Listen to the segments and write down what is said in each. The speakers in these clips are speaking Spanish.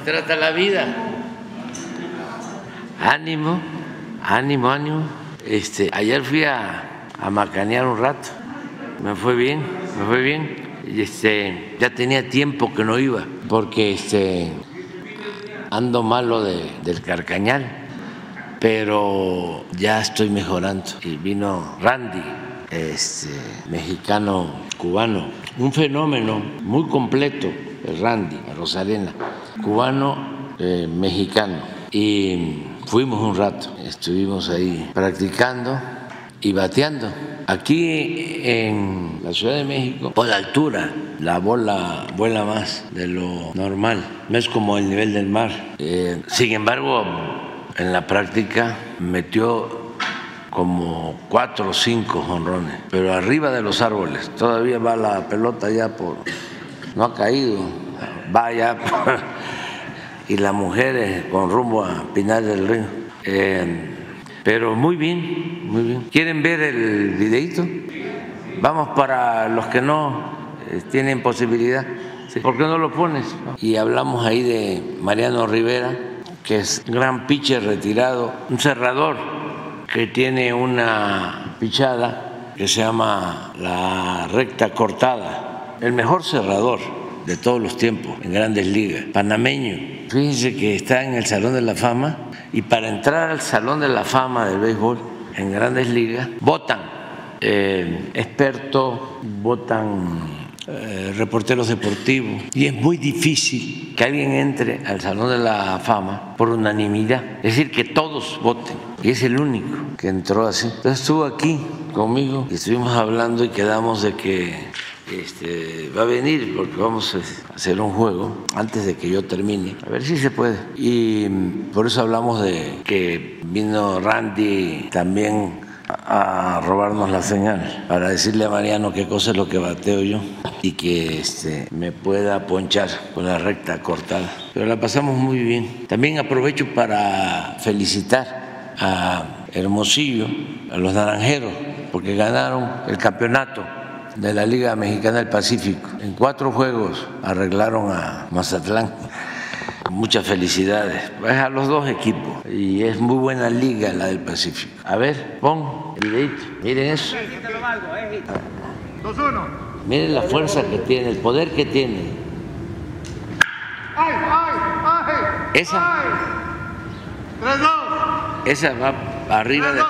trata la vida. Ánimo, ánimo, ánimo. Este, ayer fui a, a macanear un rato. Me fue bien, me fue bien. Este, ya tenía tiempo que no iba, porque este, ando malo de, del carcañal, pero ya estoy mejorando. Y vino Randy, este, mexicano cubano, un fenómeno muy completo, Randy, Rosarena, cubano eh, mexicano. Y fuimos un rato, estuvimos ahí practicando y bateando. Aquí en la Ciudad de México, por altura, la bola vuela más de lo normal, no es como el nivel del mar. Eh, sin embargo, en la práctica metió como cuatro o cinco jonrones, pero arriba de los árboles. Todavía va la pelota ya por... no ha caído, va ya y las mujeres con rumbo a Pinar del Río. Eh, pero muy bien, muy bien. ¿Quieren ver el videito? Vamos para los que no eh, tienen posibilidad. ¿Por qué no lo pones? Y hablamos ahí de Mariano Rivera, que es gran pitcher retirado, un cerrador que tiene una pichada que se llama la recta cortada, el mejor cerrador de todos los tiempos en grandes ligas, panameño. Fíjense que está en el Salón de la Fama y para entrar al Salón de la Fama del béisbol en grandes ligas votan eh, expertos, votan eh, reporteros deportivos y es muy difícil que alguien entre al Salón de la Fama por unanimidad, es decir, que todos voten y es el único que entró así. Entonces estuvo aquí conmigo y estuvimos hablando y quedamos de que este, va a venir porque vamos a hacer un juego antes de que yo termine, a ver si se puede. Y por eso hablamos de que vino Randy también a robarnos la señal para decirle a Mariano qué cosa es lo que bateo yo y que este, me pueda ponchar con la recta cortada. Pero la pasamos muy bien. También aprovecho para felicitar a Hermosillo, a los naranjeros, porque ganaron el campeonato de la Liga Mexicana del Pacífico. En cuatro juegos arreglaron a Mazatlán. Muchas felicidades. Es a los dos equipos y es muy buena liga la del Pacífico. A ver, pon el videito. Miren eso. Miren la fuerza que tiene, el poder que tiene. Esa. Esa va arriba de.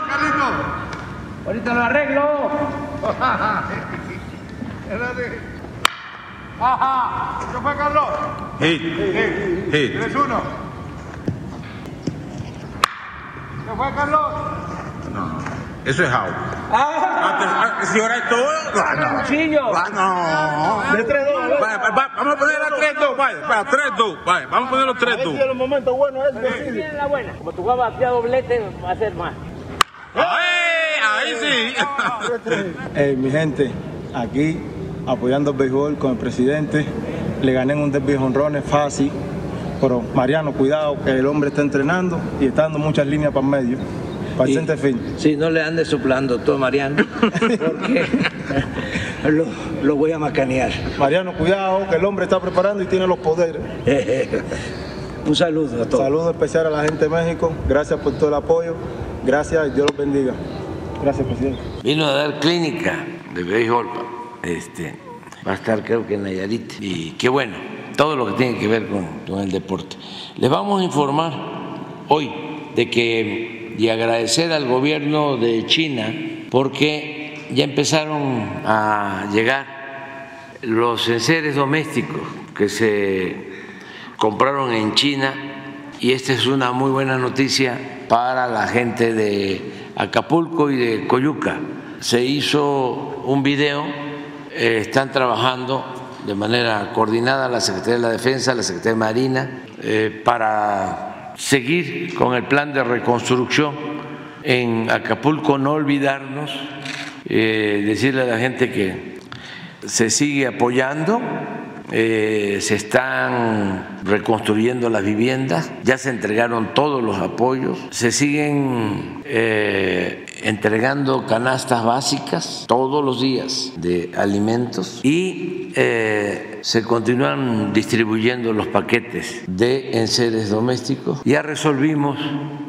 Ahorita lo arreglo. Ajá. ¿Qué fue, Carlos? Hit. Hit. 3-1. ¿Qué fue, Carlos? No, eso es out. Ah, si ahora es todo, ah, no. Cuchillo. Ah, no. De 3-2. Vaya, va- va- vamos a poner a 3-2, vaya, vaya, 3-2, vaya, vamos a poner los 3-2. los momentos buenos es Viene la buena. Como tú vas a batear doblete, va a ser más. ¡Ay! Ahí sí. Eh, mi gente, aquí apoyando el béisbol con el presidente. Le gané en un derby de fácil. Pero Mariano, cuidado, que el hombre está entrenando y está dando muchas líneas para el medio. Para el field. Si no le ande soplando todo, Mariano, porque lo, lo voy a macanear. Mariano, cuidado, que el hombre está preparando y tiene los poderes. Un saludo a todos. Saludo especial a la gente de México. Gracias por todo el apoyo. Gracias y Dios los bendiga. Gracias, presidente. Vino a dar clínica de béisbol. Este, va a estar creo que en Nayarit. Y qué bueno, todo lo que tiene que ver con, el deporte. Les vamos a informar hoy de que, y agradecer al gobierno de China, porque ya empezaron a llegar los enseres domésticos que se compraron en China y esta es una muy buena noticia para la gente de Acapulco y de Coyuca. Se hizo un video, eh, están trabajando de manera coordinada la Secretaría de la Defensa, la Secretaría de Marina, eh, para seguir con el plan de reconstrucción en Acapulco, no olvidarnos, eh, decirle a la gente que se sigue apoyando, se están reconstruyendo las viviendas, ya se entregaron todos los apoyos, se siguen entregando canastas básicas todos los días de alimentos y eh, se continúan distribuyendo los paquetes de enseres domésticos. Ya resolvimos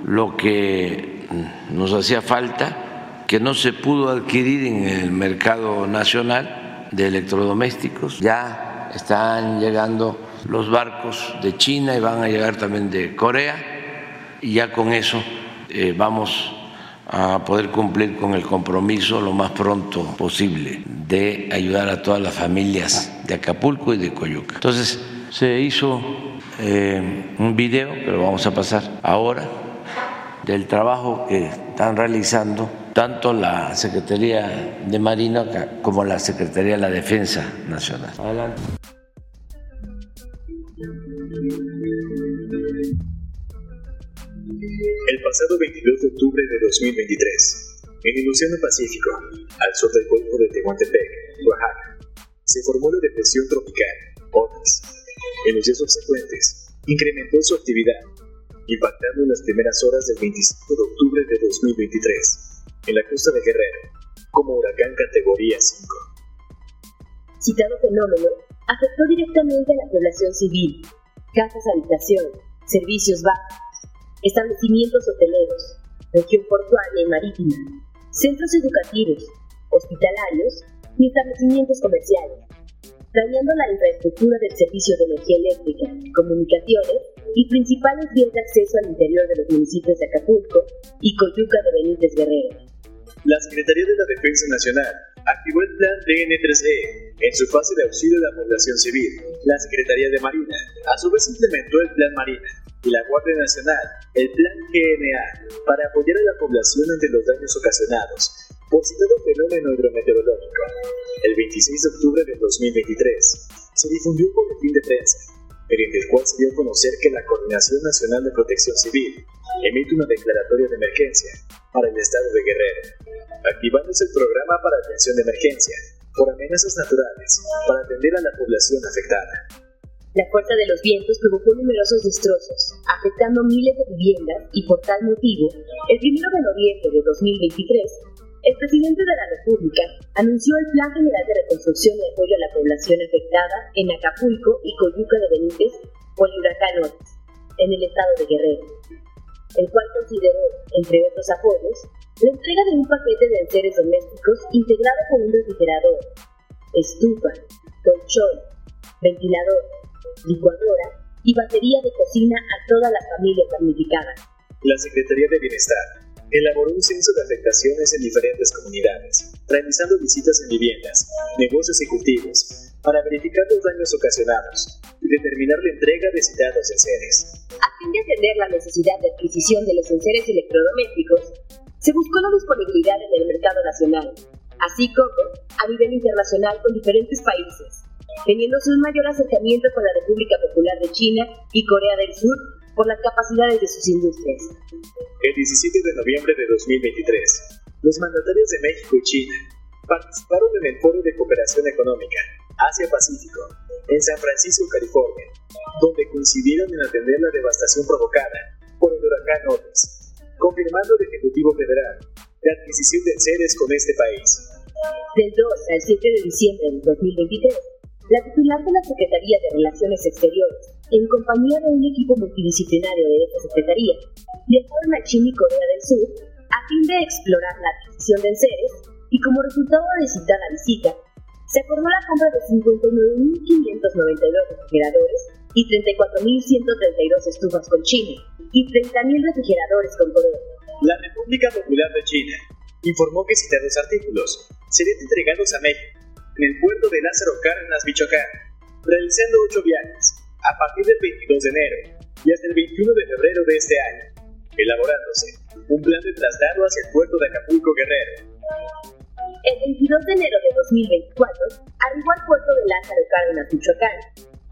lo que nos hacía falta, que no se pudo adquirir en el mercado nacional de electrodomésticos. Ya están llegando los barcos de China y van a llegar también de Corea y ya con eso eh, vamos a poder cumplir con el compromiso lo más pronto posible de ayudar a todas las familias de Acapulco y de Coyuca. Entonces se hizo eh, un video que lo vamos a pasar ahora del trabajo que están realizando tanto la Secretaría de Marina como la Secretaría de la Defensa Nacional. Adelante. El pasado 22 de octubre de 2023, en el Océano Pacífico, al sur del Golfo de Tehuantepec, Oaxaca, se formó la depresión tropical, Otis. En los días subsecuentes, incrementó su actividad, impactando en las primeras horas del 25 de octubre de 2023, en la costa de Guerrero, como huracán categoría 5. Citado fenómeno afectó directamente a la población civil, casas habitación, servicios básicos, establecimientos hoteleros, región portuaria y marítima, centros educativos, hospitalarios y establecimientos comerciales, dañando la infraestructura del servicio de energía eléctrica, comunicaciones y principales vías de acceso al interior de los municipios de Acapulco y Coyuca de Benítez Guerrero. La Secretaría de la Defensa Nacional activó el plan DN3E en su fase de auxilio a la población civil. La Secretaría de Marina a su vez implementó el Plan Marina y la Guardia Nacional el Plan GNA para apoyar a la población ante los daños ocasionados por citado fenómeno hidrometeorológico. El 26 de octubre de 2023 se difundió un boletín de prensa mediante el cual se dio a conocer que la Coordinación Nacional de Protección Civil emite una declaratoria de emergencia para el estado de Guerrero, activándose el programa para atención de emergencia por amenazas naturales para atender a la población afectada. La fuerza de los vientos provocó numerosos destrozos, afectando miles de viviendas y por tal motivo, el 1 de noviembre de 2023, el presidente de la República anunció el Plan General de Reconstrucción y Apoyo a la Población Afectada en Acapulco y Coyuca de Benítez por el huracán Otis, en el estado de Guerrero, el cual consideró, entre otros apoyos, la entrega de un paquete de enseres domésticos integrado con un refrigerador, estufa, colchón, ventilador, licuadora y batería de cocina a todas las familias damnificadas. La Secretaría de Bienestar elaboró un censo de afectaciones en diferentes comunidades, realizando visitas en viviendas, negocios y cultivos, para verificar los daños ocasionados y determinar la entrega de citados enseres. A fin de atender la necesidad de adquisición de los enseres electrodomésticos, se buscó la disponibilidad en el mercado nacional, así como a nivel internacional con diferentes países, teniéndose un mayor acercamiento con la República Popular de China y Corea del Sur por las capacidades de sus industrias. El 17 de noviembre de 2023, los mandatarios de México y China participaron en el Foro de Cooperación Económica Asia-Pacífico en San Francisco, California, donde coincidieron en atender la devastación provocada por el huracán Otis, confirmando el Ejecutivo Federal la adquisición de seres con este país. Del 2 al 7 de diciembre de 2023, la titular de la Secretaría de Relaciones Exteriores, en compañía de un equipo multidisciplinario de esta Secretaría, viajaron a China y Corea del Sur a fin de explorar la adquisición de enseres y como resultado de citada visita, se acordó la compra de 59.592 refrigeradores y 34.132 estufas con China y 30.000 refrigeradores con Corea. La República Popular de China informó que citados artículos serían entregados a México en el puerto de Lázaro Cárdenas, Michoacán, realizando ocho viajes a partir del 22 de enero y hasta el 21 de febrero de este año, elaborándose un plan de traslado hacia el puerto de Acapulco Guerrero. El 22 de enero de 2024 arribó al puerto de Lázaro Cárdenas, Michoacán,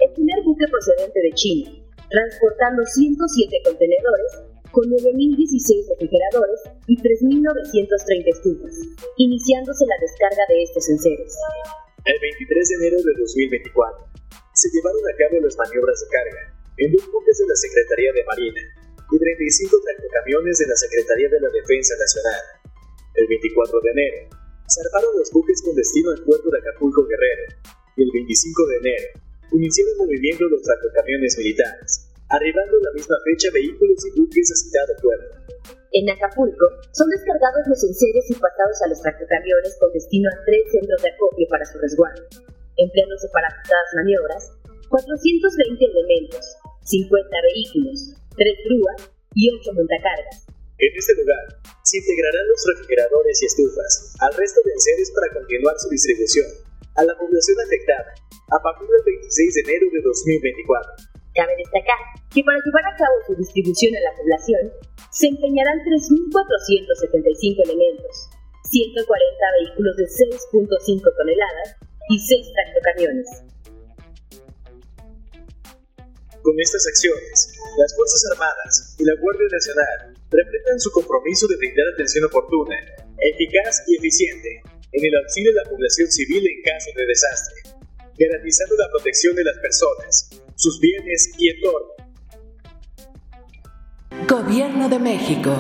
el primer buque procedente de China, transportando 107 contenedores con 9.016 refrigeradores y 3.930 estufas, iniciándose la descarga de estos enseres. El 23 de enero de 2024 se llevaron a cabo las maniobras de carga en dos buques de la Secretaría de Marina y 35 camiones de la Secretaría de la Defensa Nacional. El 24 de enero, zarparon los buques con destino al puerto de Acapulco Guerrero. Y el 25 de enero, iniciaron el movimiento los tractocamiones militares, arribando en la misma fecha vehículos y buques a citado puerto. En Acapulco son descargados los enseres y pasados a los tractocamiones con destino a tres centros de acopio para su resguardo, empleándose para citadas maniobras 420 elementos, 50 vehículos, 3 grúas y 8 montacargas. En este lugar se integrarán los refrigeradores y estufas al resto de enseres para continuar su distribución a la población afectada a partir del 26 de enero de 2024. Cabe destacar que para llevar a cabo su distribución a la población se empeñarán 3.475 elementos, 140 vehículos de 6.5 toneladas y 6 tractocamiones. Con estas acciones, las Fuerzas Armadas y la Guardia Nacional reflejan su compromiso de brindar atención oportuna, eficaz y eficiente en el auxilio de la población civil en caso de desastre, garantizando la protección de las personas, sus bienes y entorno. Gobierno de México.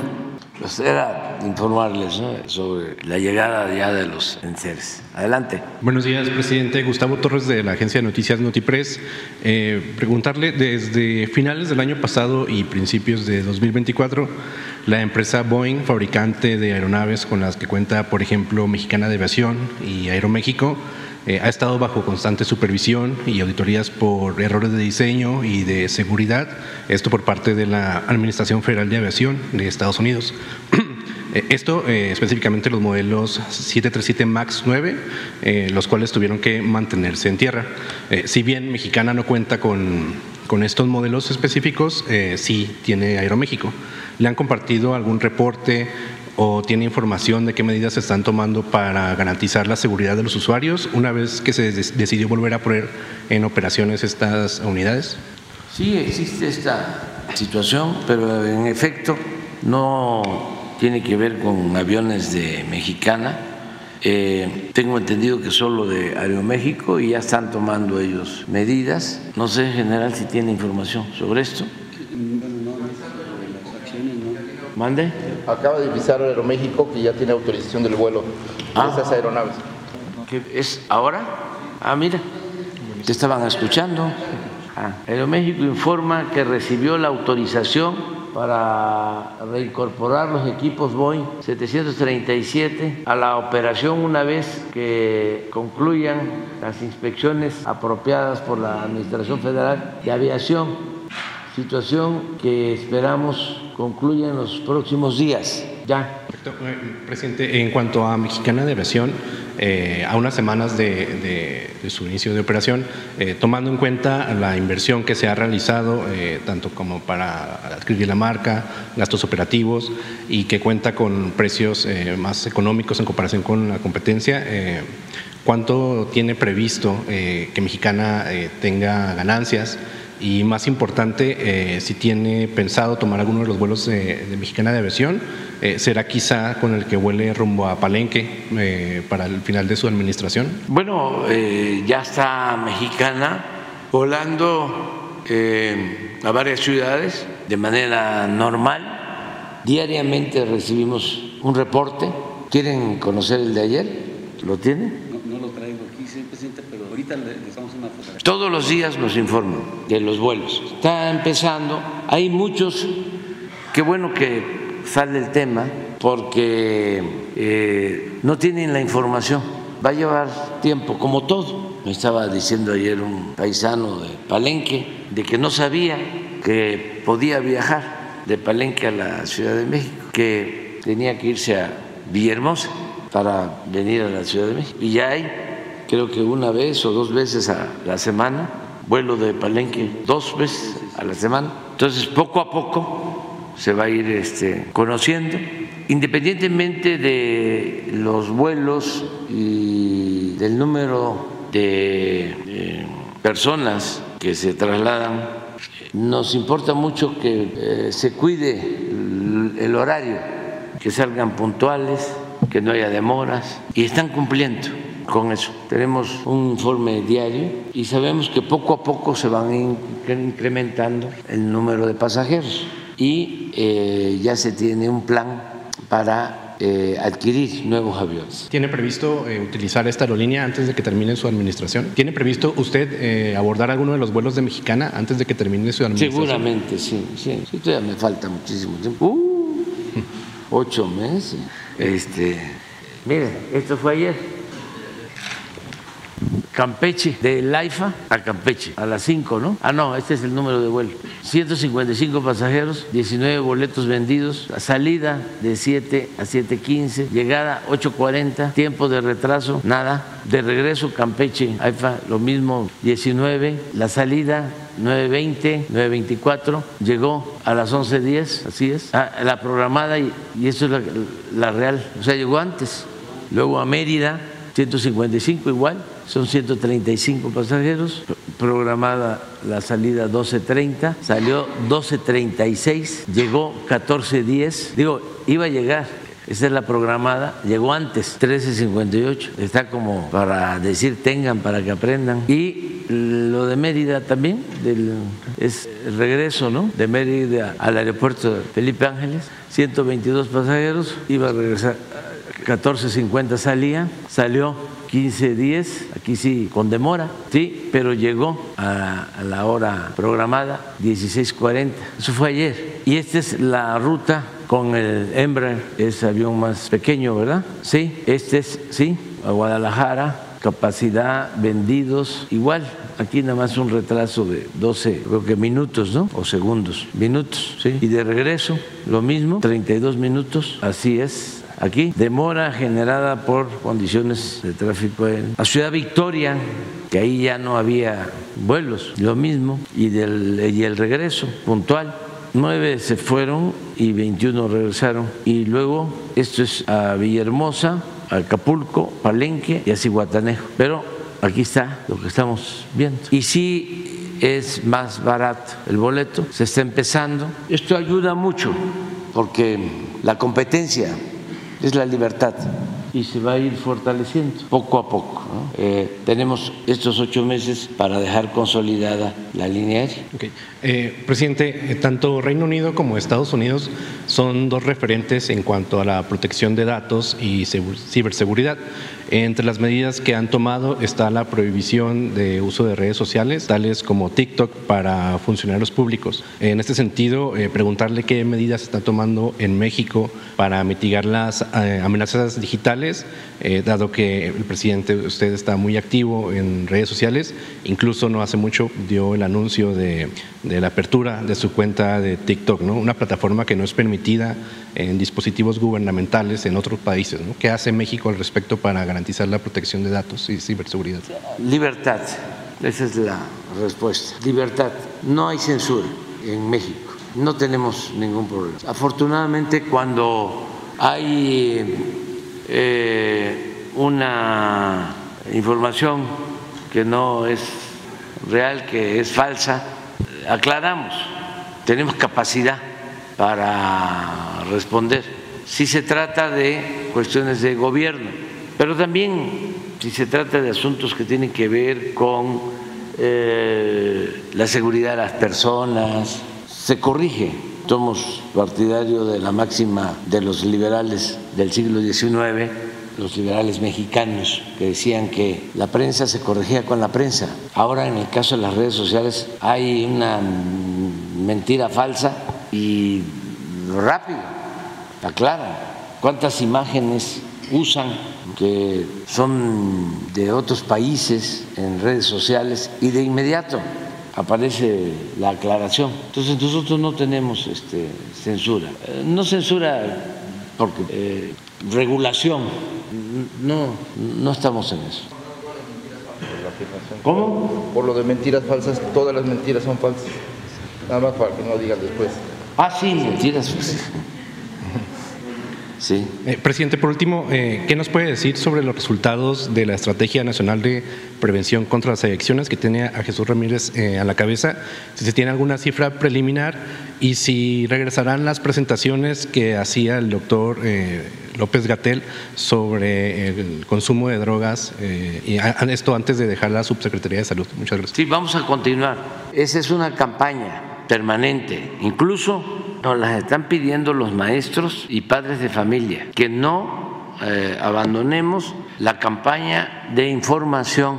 Pues era informarles sobre la llegada ya de los enseres. Adelante. Buenos días, presidente. Gustavo Torres de la agencia de noticias Notipress. Eh, preguntarle, desde finales del año pasado y principios de 2024, la empresa Boeing, fabricante de aeronaves con las que cuenta, por ejemplo, Mexicana de Aviación y Aeroméxico, eh, ha estado bajo constante supervisión y auditorías por errores de diseño y de seguridad, esto por parte de la Administración Federal de Aviación de Estados Unidos. Eh, esto eh, específicamente los modelos 737 MAX 9, los cuales tuvieron que mantenerse en tierra. si bien Mexicana no cuenta con, con estos modelos específicos, sí tiene Aeroméxico. ¿Le han compartido algún reporte o tiene información de qué medidas se están tomando para garantizar la seguridad de los usuarios una vez que se decidió volver a poner en operaciones estas unidades? Sí, existe esta situación, pero en efecto no tiene que ver con aviones de Mexicana. Eh, tengo entendido que solo de Aeroméxico y ya están tomando ellos medidas. No sé, en general, si tiene información sobre esto. ¿Mande? Acaba de avisar Aeroméxico que ya tiene autorización del vuelo de ah. esas aeronaves. ¿Qué ¿Es ahora? Ah, mira, te estaban escuchando. Ah, Aeroméxico informa que recibió la autorización para reincorporar los equipos Boeing 737 a la operación una vez que concluyan las inspecciones apropiadas por la Administración Federal de Aviación situación que esperamos concluya en los próximos días. Ya. Eh, presidente, en cuanto a Mexicana de Aviación, eh, a unas semanas de, su inicio de operación, eh, tomando en cuenta la inversión que se ha realizado, tanto como para adquirir la marca, gastos operativos, y que cuenta con precios más económicos en comparación con la competencia, ¿cuánto tiene previsto que Mexicana tenga ganancias? Y más importante, eh, si tiene pensado tomar alguno de los vuelos de, Mexicana de Aviación, eh, será quizá con el que vuele rumbo a Palenque eh, para el final de su administración. Bueno, ya está Mexicana volando a varias ciudades de manera normal. Diariamente recibimos un reporte. ¿Quieren conocer el de ayer? ¿Lo tienen? pero ahorita una Todos los días nos informan de los vuelos. Está empezando. Hay muchos. Qué bueno que sale el tema porque eh, no tienen la información. Va a llevar tiempo, como todo. Me estaba diciendo ayer un paisano de Palenque de que no sabía que podía viajar de Palenque a la Ciudad de México, que tenía que irse a Villahermosa para venir a la Ciudad de México. Y ya hay creo que una vez o dos veces a la semana, vuelo de Palenque dos veces a la semana. Entonces, poco a poco se va a ir este, conociendo, independientemente de los vuelos y del número de personas que se trasladan, nos importa mucho que eh, se cuide el horario, que salgan puntuales, que no haya demoras, y están cumpliendo con eso. Tenemos un informe diario y sabemos que poco a poco se van incrementando el número de pasajeros y eh, ya se tiene un plan para eh, adquirir nuevos aviones. ¿Tiene previsto eh, utilizar esta aerolínea antes de que termine su administración? ¿Tiene previsto usted eh, abordar alguno de los vuelos de Mexicana antes de que termine su administración? Seguramente, sí, sí, sí todavía me falta muchísimo tiempo. Uh, ocho meses. Este, mire, esto fue ayer. Campeche, de Laifa a Campeche, a las 5, ¿no? Ah, no, este es el número de vuelo. 155 pasajeros, 19 boletos vendidos, salida de 7 a 7.15, llegada 8.40, tiempo de retraso, nada. De regreso, Campeche, Laifa, lo mismo, 19, la salida 9.20, 9.24, llegó a las 11.10, así es, ah, la programada y, y eso es la, la real, o sea, llegó antes. Luego a Mérida, 155 igual, son 135 pasajeros, programada la salida 12.30, salió 12.36, llegó 14.10, digo, iba a llegar, esa es la programada, llegó antes, 13.58, está como para decir tengan para que aprendan. Y lo de Mérida también, es el regreso ¿no? de Mérida al aeropuerto de Felipe Ángeles, 122 pasajeros, iba a regresar 14.50 salía, salió 15.10, aquí sí con demora, sí, pero llegó a, a la hora programada 16.40. Eso fue ayer. Y esta es la ruta con el Embraer, es avión más pequeño, ¿verdad? Sí, este es, sí, a Guadalajara, capacidad, vendidos, igual. Aquí nada más un retraso de 12, creo que minutos, ¿no? O segundos, minutos, ¿sí? Y de regreso, lo mismo, 32 minutos, así es, aquí. Demora generada por condiciones de tráfico en la ciudad Victoria, que ahí ya no había vuelos, lo mismo, y, del, y el regreso puntual. Nueve se fueron y 21 regresaron. Y luego, esto es a Villahermosa, Acapulco, Palenque y a Cihuatanejo. Pero aquí está lo que estamos viendo. Y sí es más barato el boleto, se está empezando. Esto ayuda mucho porque la competencia es la libertad y se va a ir fortaleciendo poco a poco. ¿no? Eh, tenemos estos ocho meses para dejar consolidada la línea aérea. Okay. Eh, presidente, eh, tanto Reino Unido como Estados Unidos son dos referentes en cuanto a la protección de datos y ciberseguridad. Entre las medidas que han tomado está la prohibición de uso de redes sociales, tales como TikTok, para funcionarios públicos. En este sentido, eh, preguntarle qué medidas está tomando en México para mitigar las eh, amenazas digitales, eh, dado que el presidente, usted está muy activo en redes sociales, incluso no hace mucho dio el anuncio de, la apertura de su cuenta de TikTok, ¿no? una plataforma que no es permitida en dispositivos gubernamentales en otros países. ¿Qué hace México al respecto para garantizar la protección de datos y ciberseguridad? Libertad, esa es la respuesta. Libertad, no hay censura en México, no tenemos ningún problema. Afortunadamente cuando hay eh, una información que no es real, que es falsa, aclaramos, tenemos capacidad para responder. Si se trata de cuestiones de gobierno, pero también si se trata de asuntos que tienen que ver con eh, la seguridad de las personas, se corrige. Somos partidarios de la máxima de los liberales del siglo XIX, los liberales mexicanos, que decían que la prensa se corregía con la prensa. Ahora en el caso de las redes sociales hay una mentira falsa y rápido, aclaran cuántas imágenes usan que son de otros países en redes sociales y de inmediato aparece la aclaración. Entonces nosotros no tenemos este, censura, no censura porque eh, regulación, no, no estamos en eso. ¿Cómo? Por lo de mentiras falsas, todas las mentiras son falsas. Nada más para que no digan después. Ah, sí, mentiras. Sí. Eh, presidente, por último, eh, ¿qué nos puede decir sobre los resultados de la Estrategia Nacional de Prevención contra las Adicciones que tiene a Jesús Ramírez eh, a la cabeza? Si se tiene alguna cifra preliminar y si regresarán las presentaciones que hacía el doctor eh, López Gatel sobre el consumo de drogas, eh, y a, esto antes de dejar la Subsecretaría de Salud. Muchas gracias. Sí, vamos a continuar. Esa es una campaña permanente. Incluso nos las están pidiendo los maestros y padres de familia, que no eh, abandonemos la campaña de información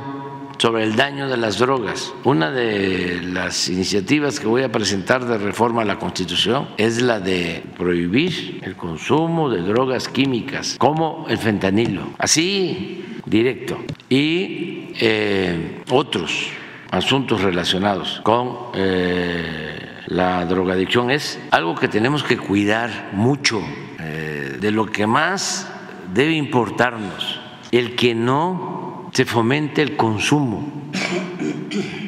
sobre el daño de las drogas. Una de las iniciativas que voy a presentar de reforma a la Constitución es la de prohibir el consumo de drogas químicas, como el fentanilo, así directo, y eh, otros asuntos relacionados con eh, la drogadicción. Es algo que tenemos que cuidar mucho, eh, de lo que más debe importarnos, el que no se fomente el consumo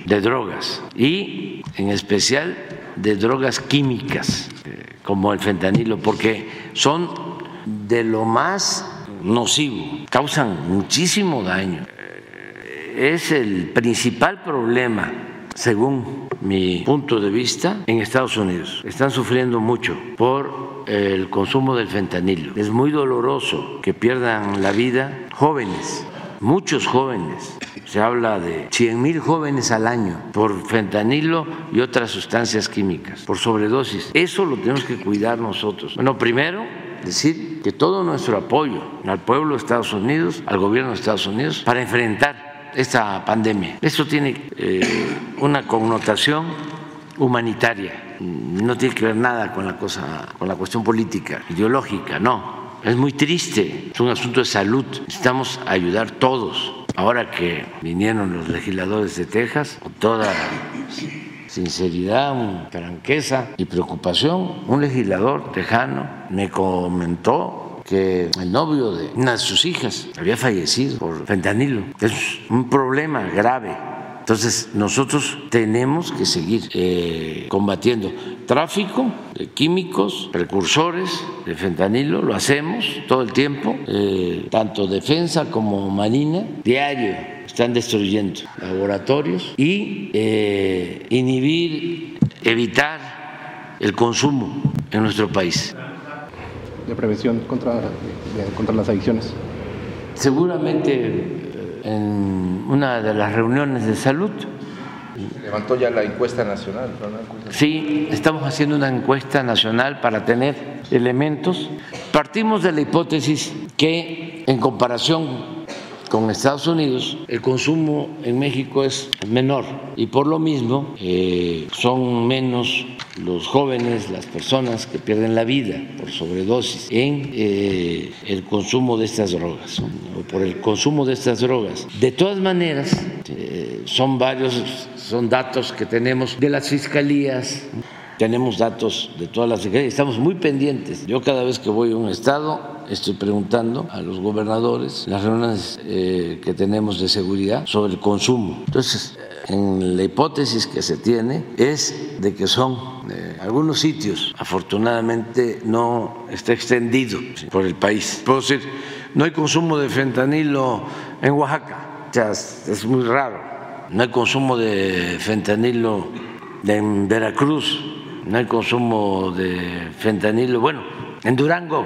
de drogas y en especial de drogas químicas eh, como el fentanilo, porque son de lo más nocivo, causan muchísimo daño. Eh, es el principal problema, según mi punto de vista, en Estados Unidos. Están sufriendo mucho por el consumo del fentanilo. Es muy doloroso que pierdan la vida jóvenes muchos jóvenes, se habla de 100 mil jóvenes al año por fentanilo y otras sustancias químicas, por sobredosis. Eso lo tenemos que cuidar nosotros. Bueno, primero, decir que todo nuestro apoyo al pueblo de Estados Unidos, al gobierno de Estados Unidos, para enfrentar esta pandemia. Esto tiene eh, una connotación humanitaria, no tiene que ver nada con la cosa, con la cuestión política, ideológica, no es muy triste, es un asunto de salud. Necesitamos ayudar todos. Ahora que vinieron los legisladores de Texas, con toda sinceridad, franqueza y preocupación, un legislador tejano me comentó que el novio de una de sus hijas había fallecido por fentanilo. Es un problema grave entonces, nosotros tenemos que seguir eh, combatiendo tráfico de químicos, precursores de fentanilo, lo hacemos todo el tiempo, eh, tanto defensa como marina, diario están destruyendo laboratorios y eh, inhibir, evitar el consumo en nuestro país. De prevención contra, contra las adicciones. Seguramente en una de las reuniones de salud. Se levantó ya la encuesta nacional. Sí, estamos haciendo una encuesta nacional para tener elementos. Partimos de la hipótesis que en comparación con Estados Unidos el consumo en México es menor y por lo mismo eh, son menos los jóvenes, las personas que pierden la vida por sobredosis en eh, el consumo de estas drogas o por el consumo de estas drogas. De todas maneras, eh, son varios, son datos que tenemos de las fiscalías tenemos datos de todas las secretarías, estamos muy pendientes. Yo cada vez que voy a un estado estoy preguntando a los gobernadores las reuniones eh, que tenemos de seguridad sobre el consumo. Entonces, en la hipótesis que se tiene es de que son eh, algunos sitios, afortunadamente no está extendido por el país. Puedo decir, no hay consumo de fentanilo en Oaxaca, o sea, es muy raro. No hay consumo de fentanilo en Veracruz, no hay consumo de fentanilo, bueno, en Durango,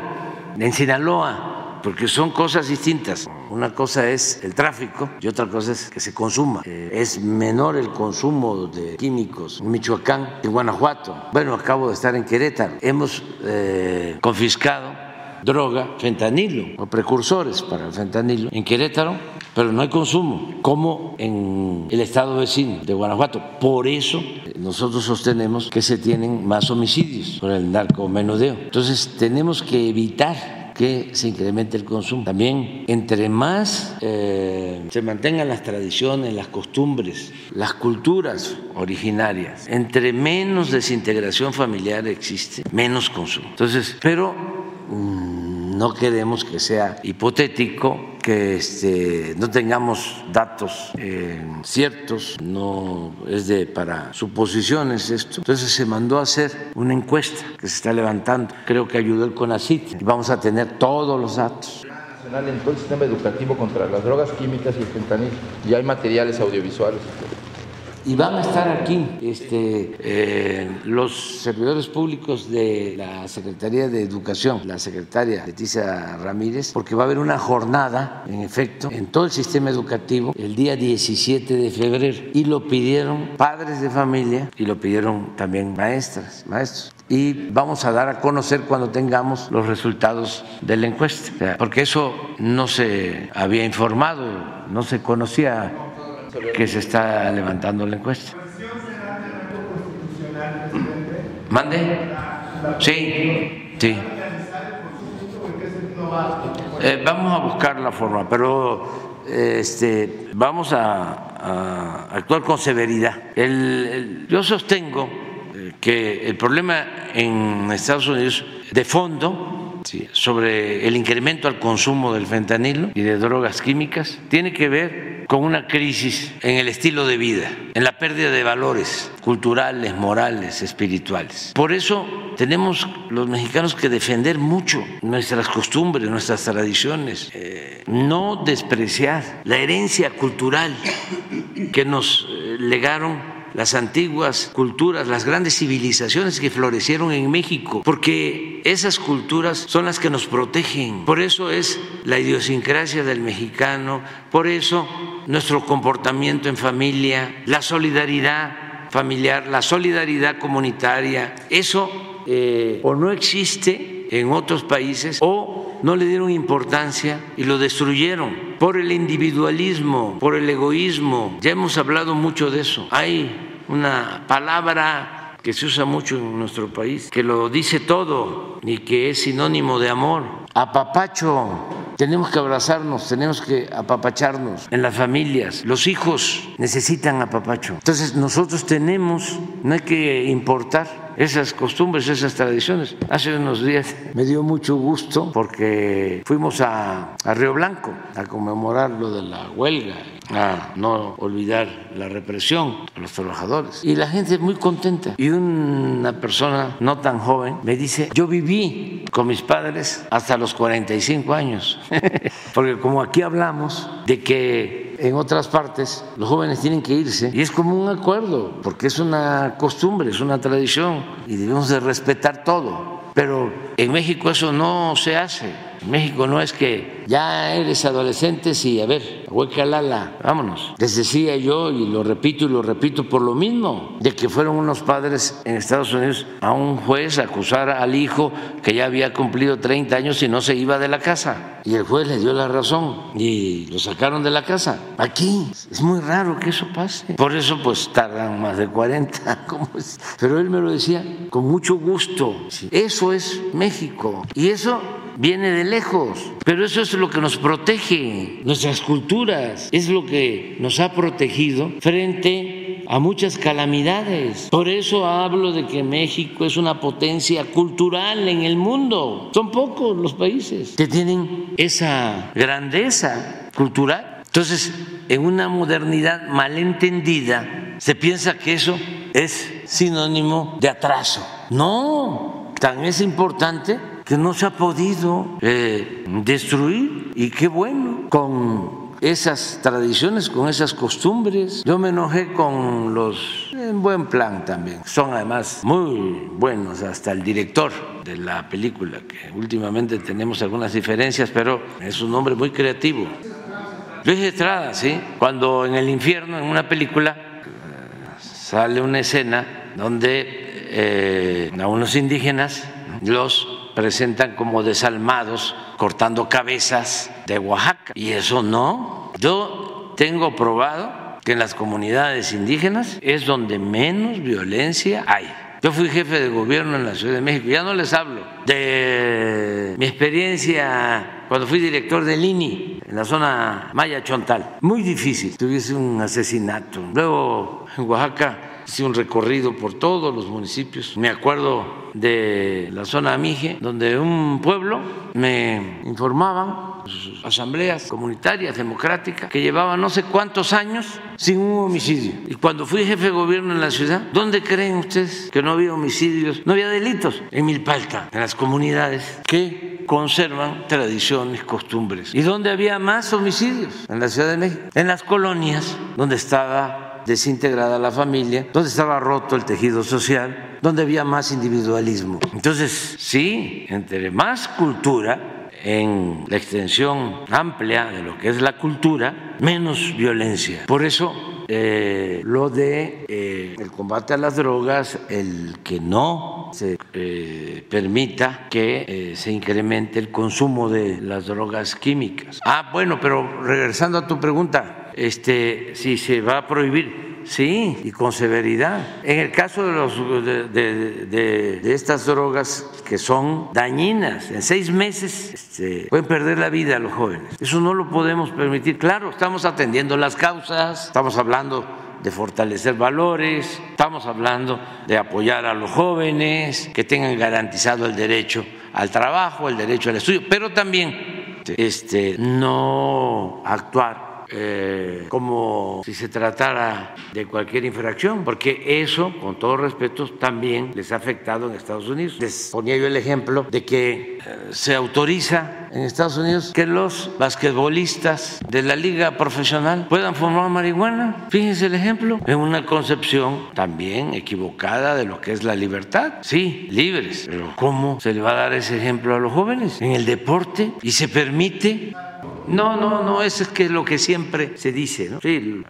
en Sinaloa, porque son cosas distintas. Una cosa es el tráfico y otra cosa es que se consuma. Eh, es menor el consumo de químicos en Michoacán, en Guanajuato. Bueno, acabo de estar en Querétaro. Hemos eh, confiscado droga, fentanilo o precursores para el fentanilo en Querétaro, pero no hay consumo, como en el estado vecino de Guanajuato. Por eso nosotros sostenemos que se tienen más homicidios por el narcomenudeo. Entonces tenemos que evitar que se incremente el consumo. También, entre más eh, se mantengan las tradiciones, las costumbres, las culturas originarias, entre menos desintegración familiar existe, menos consumo. Entonces, pero Mm, no queremos que sea hipotético, que este, no tengamos datos eh, ciertos, no es de para suposiciones esto. Entonces se mandó a hacer una encuesta que se está levantando. Creo que ayudó el CONACIT y vamos a tener todos los datos. Nacional en todo el sistema educativo contra las drogas químicas y el fentanil. Y hay materiales audiovisuales. Y van a estar aquí este, eh, los servidores públicos de la Secretaría de Educación, la secretaria Leticia Ramírez, porque va a haber una jornada, en efecto, en todo el sistema educativo el día 17 de febrero y lo pidieron padres de familia y lo pidieron también maestras, maestros y vamos a dar a conocer cuando tengamos los resultados de la encuesta, porque eso no se había informado, no se conocía que se está levantando la encuesta. ¿Mande? Sí, sí. Eh, vamos a buscar la forma, pero este, vamos a, actuar con severidad. yo sostengo que el problema en Estados Unidos de fondo sobre el incremento al consumo del fentanilo y de drogas químicas tiene que ver con una crisis en el estilo de vida, en la pérdida de valores culturales, morales, espirituales. Por eso tenemos los mexicanos que defender mucho nuestras costumbres, nuestras tradiciones, eh, no despreciar la herencia cultural que nos eh, legaron las antiguas culturas, las grandes civilizaciones que florecieron en México, porque esas culturas son las que nos protegen. Por eso es la idiosincrasia del mexicano, por eso nuestro comportamiento en familia, la solidaridad familiar, la solidaridad comunitaria, eso eh, o no existe en otros países o no le dieron importancia y lo destruyeron por el individualismo, por el egoísmo. Ya hemos hablado mucho de eso. Hay una palabra que se usa mucho en nuestro país, que lo dice todo y que es sinónimo de amor. Apapacho, tenemos que abrazarnos, tenemos que apapacharnos en las familias. Los hijos necesitan apapacho. Entonces nosotros tenemos, no hay que importar esas costumbres, esas tradiciones. Hace unos días me dio mucho gusto porque fuimos a, a Río Blanco a conmemorar lo de la huelga a no olvidar la represión a los trabajadores. Y la gente es muy contenta. Y una persona no tan joven me dice, yo viví con mis padres hasta los 45 años. Porque como aquí hablamos de que en otras partes los jóvenes tienen que irse y es como un acuerdo, porque es una costumbre, es una tradición y debemos de respetar todo. Pero en México eso no se hace. México no es que ya eres adolescente, sí, a ver, hueca vámonos. Les decía yo, y lo repito y lo repito por lo mismo, de que fueron unos padres en Estados Unidos a un juez a acusar al hijo que ya había cumplido 30 años y no se iba de la casa. Y el juez le dio la razón y lo sacaron de la casa. Aquí es muy raro que eso pase. Por eso pues tardan más de 40. Pero él me lo decía con mucho gusto. Eso es México. Y eso viene de lejos, pero eso es lo que nos protege, nuestras culturas, es lo que nos ha protegido frente a muchas calamidades. Por eso hablo de que México es una potencia cultural en el mundo. Son pocos los países que tienen esa grandeza cultural. Entonces, en una modernidad malentendida, se piensa que eso es sinónimo de atraso. No, tan es importante que no se ha podido eh, destruir y qué bueno con esas tradiciones, con esas costumbres. Yo me enojé con los en buen plan también. Son además muy buenos, hasta el director de la película, que últimamente tenemos algunas diferencias, pero es un hombre muy creativo. Luis Estrada, sí, cuando en el infierno, en una película, eh, sale una escena donde eh, a unos indígenas los presentan como desalmados cortando cabezas de Oaxaca. Y eso no. Yo tengo probado que en las comunidades indígenas es donde menos violencia hay. Yo fui jefe de gobierno en la Ciudad de México, ya no les hablo de mi experiencia cuando fui director del INI en la zona Maya Chontal. Muy difícil, tuviese un asesinato. Luego en Oaxaca hice un recorrido por todos los municipios. Me acuerdo de la zona Amige, donde un pueblo me informaban sus asambleas comunitarias, democráticas, que llevaban no sé cuántos años sin un homicidio. Y cuando fui jefe de gobierno en la ciudad, ¿dónde creen ustedes que no había homicidios? No había delitos en Milpalta, en las comunidades que conservan tradiciones, costumbres. ¿Y dónde había más homicidios? En la Ciudad de México. En las colonias donde estaba desintegrada la familia, donde estaba roto el tejido social, donde había más individualismo. Entonces, sí, entre más cultura, en la extensión amplia de lo que es la cultura, menos violencia. Por eso eh, lo de eh, el combate a las drogas, el que no se eh, permita que se incremente el consumo de las drogas químicas. Ah, bueno, pero regresando a tu pregunta, este, si se va a prohibir, Sí, y con severidad. En el caso de, los, de, estas drogas que son dañinas, en seis meses este, pueden perder la vida los jóvenes. Eso no lo podemos permitir. Claro, estamos atendiendo las causas, estamos hablando de fortalecer valores, estamos hablando de apoyar a los jóvenes, que tengan garantizado el derecho al trabajo, el derecho al estudio, pero también este, no actuar eh, como si se tratara de cualquier infracción, porque eso, con todo respeto, también les ha afectado en Estados Unidos. Les ponía yo el ejemplo de que eh, se autoriza en Estados Unidos que los basquetbolistas de la liga profesional puedan fumar marihuana. Fíjense el ejemplo, en una concepción también equivocada de lo que es la libertad. Sí, libres, pero ¿cómo se le va a dar ese ejemplo a los jóvenes? En el deporte y se permite no, no, no, eso es que lo que siempre se dice, ¿no? Sí,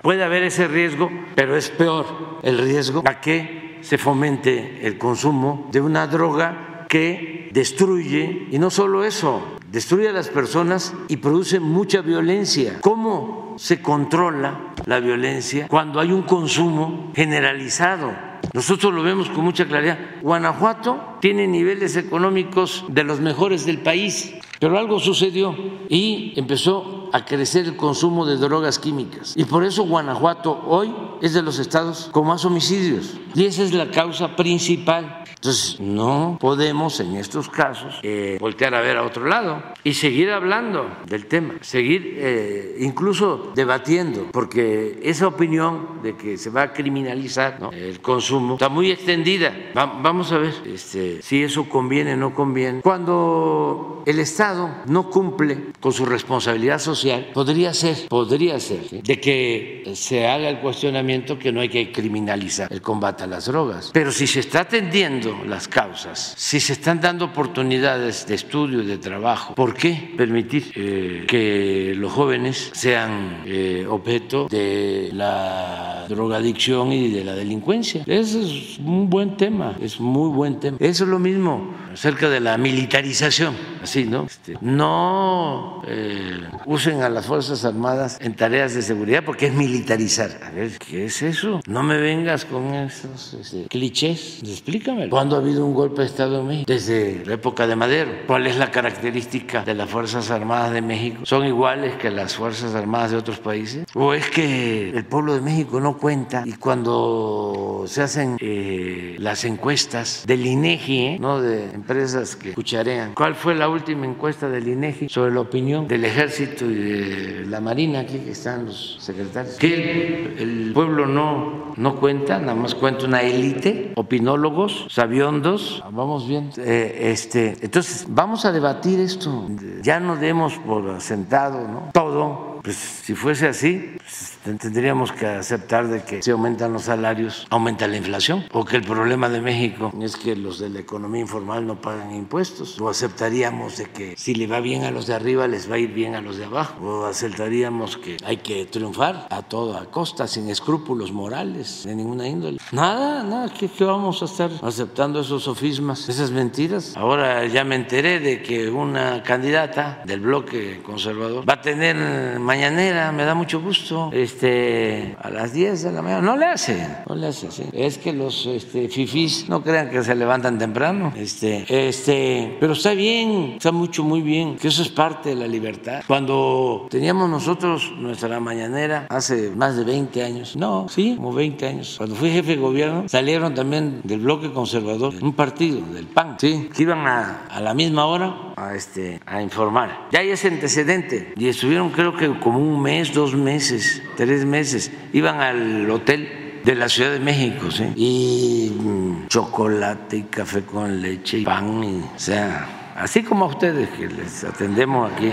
puede haber ese riesgo, pero es peor el riesgo a que se fomente el consumo de una droga que destruye, y no solo eso, destruye a las personas y produce mucha violencia. ¿Cómo se controla la violencia cuando hay un consumo generalizado? Nosotros lo vemos con mucha claridad. Guanajuato tiene niveles económicos de los mejores del país pero algo sucedió y empezó a crecer el consumo de drogas químicas. Y por eso Guanajuato hoy es de los estados con más homicidios. Y esa es la causa principal. Entonces, no podemos en estos casos eh, voltear a ver a otro lado y seguir hablando del tema, seguir eh, incluso debatiendo, porque esa opinión de que se va a criminalizar el consumo está muy extendida. vamos a ver este, si eso conviene o no conviene. Cuando el Estado no cumple con su responsabilidad social, podría ser, podría ser, de que se haga el cuestionamiento que no hay que criminalizar el combate a las drogas. Pero si se está atendiendo las causas, si se están dando oportunidades de estudio y de trabajo, ¿por qué permitir eh, que los jóvenes sean eh, objeto de la drogadicción y de la delincuencia? Ese es un buen tema, es muy buen tema. Eso es lo mismo acerca de la militarización, así, ¿no? Este, no eh, usen a las Fuerzas Armadas en tareas de seguridad porque es militarizar. A ver, ¿qué es eso? No me vengas con esos este, clichés, explícamelo. ¿Cuándo ha habido un golpe de Estado en México? Desde la época de Madero. ¿Cuál es la característica de las Fuerzas Armadas de México? ¿Son iguales que las Fuerzas Armadas de otros países? ¿O es que el pueblo de México no cuenta y cuando se hacen eh, las encuestas del INEGI, ¿eh? no de empresas que cucharean, ¿cuál fue la última encuesta del INEGI sobre la opinión del Ejército y de la Marina? Aquí que están los secretarios. Que el, pueblo no, no cuenta, nada más cuenta una élite, opinólogos, sabiondos, vamos bien. Eh, este, entonces, vamos a debatir esto. Ya no demos por sentado ¿no? todo. Pues si fuese así, pues, tendríamos que aceptar de que si aumentan los salarios, aumenta la inflación, o que el problema de México es que los de la economía informal no pagan impuestos, o aceptaríamos de que si le va bien a los de arriba, les va a ir bien a los de abajo, o aceptaríamos que hay que triunfar a toda costa, sin escrúpulos morales, de ninguna índole. Nada, nada, ¿qué, qué vamos a estar aceptando esos sofismas, esas mentiras? Ahora ya me enteré de que una candidata del bloque conservador va a tener mañanera, me da mucho gusto este, a las 10 de la mañana. No le hace, no le hace. Es que los este, fifís no crean que se levantan temprano. Este, este, pero está bien, está mucho, muy bien, que eso es parte de la libertad. Cuando teníamos nosotros nuestra mañanera hace más de 20 años, no, sí, como 20 años, cuando fui jefe de gobierno, salieron también del bloque conservador, un partido, del PAN, sí, que iban a, a la misma hora a, este, a informar. Ya hay ese antecedente y estuvieron creo que como un mes, dos meses tres meses, iban al hotel de la Ciudad de México, ¿sí? Y mm, chocolate y café con leche y pan, y, o sea, así como a ustedes que les atendemos aquí.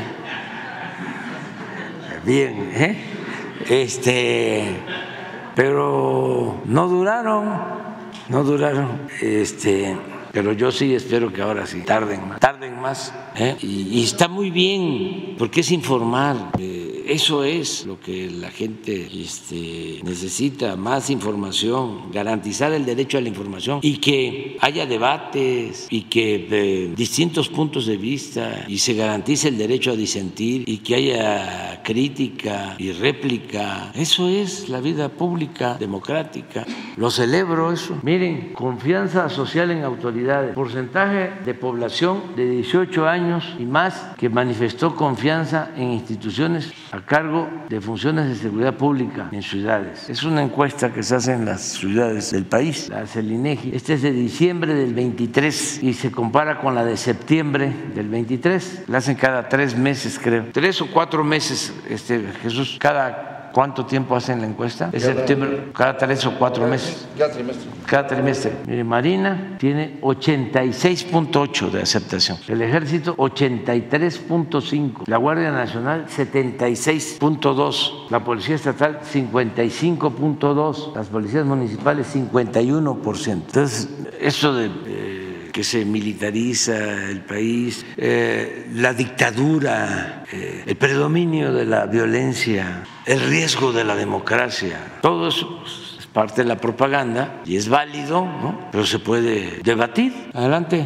Bien, ¿eh? Este, pero no duraron, no duraron. Este, pero yo sí espero que ahora sí tarden más, tarden más. ¿eh? Y, está muy bien, porque es informar. Eh, eso es lo que la gente este, necesita, más información, garantizar el derecho a la información y que haya debates y que de distintos puntos de vista y se garantice el derecho a disentir y que haya crítica y réplica. Eso es la vida pública democrática. Lo celebro eso. Miren, confianza social en autoridades, porcentaje de población de 18 años y más que manifestó confianza en instituciones a cargo de funciones de seguridad pública en ciudades. Es una encuesta que se hace en las ciudades del país, la hace el INEGI. Este es de diciembre del 23 y se compara con la de septiembre del 23. La hacen cada tres meses, creo. Tres o cuatro meses, este, Jesús, cada ¿Cuánto tiempo hacen la encuesta? ¿Es septiembre? ¿Cada tres o cuatro meses? Cada trimestre. Cada trimestre. Mire, Marina tiene 86.8 de aceptación. El Ejército 83.5. La Guardia Nacional 76.2. La Policía Estatal 55.2. Las policías municipales 51%. Entonces, eso de... Eh, que se militariza el país, eh, la dictadura, eh, el predominio de la violencia, el riesgo de la democracia, todo eso es parte de la propaganda y es válido, ¿no? pero se puede debatir. Adelante.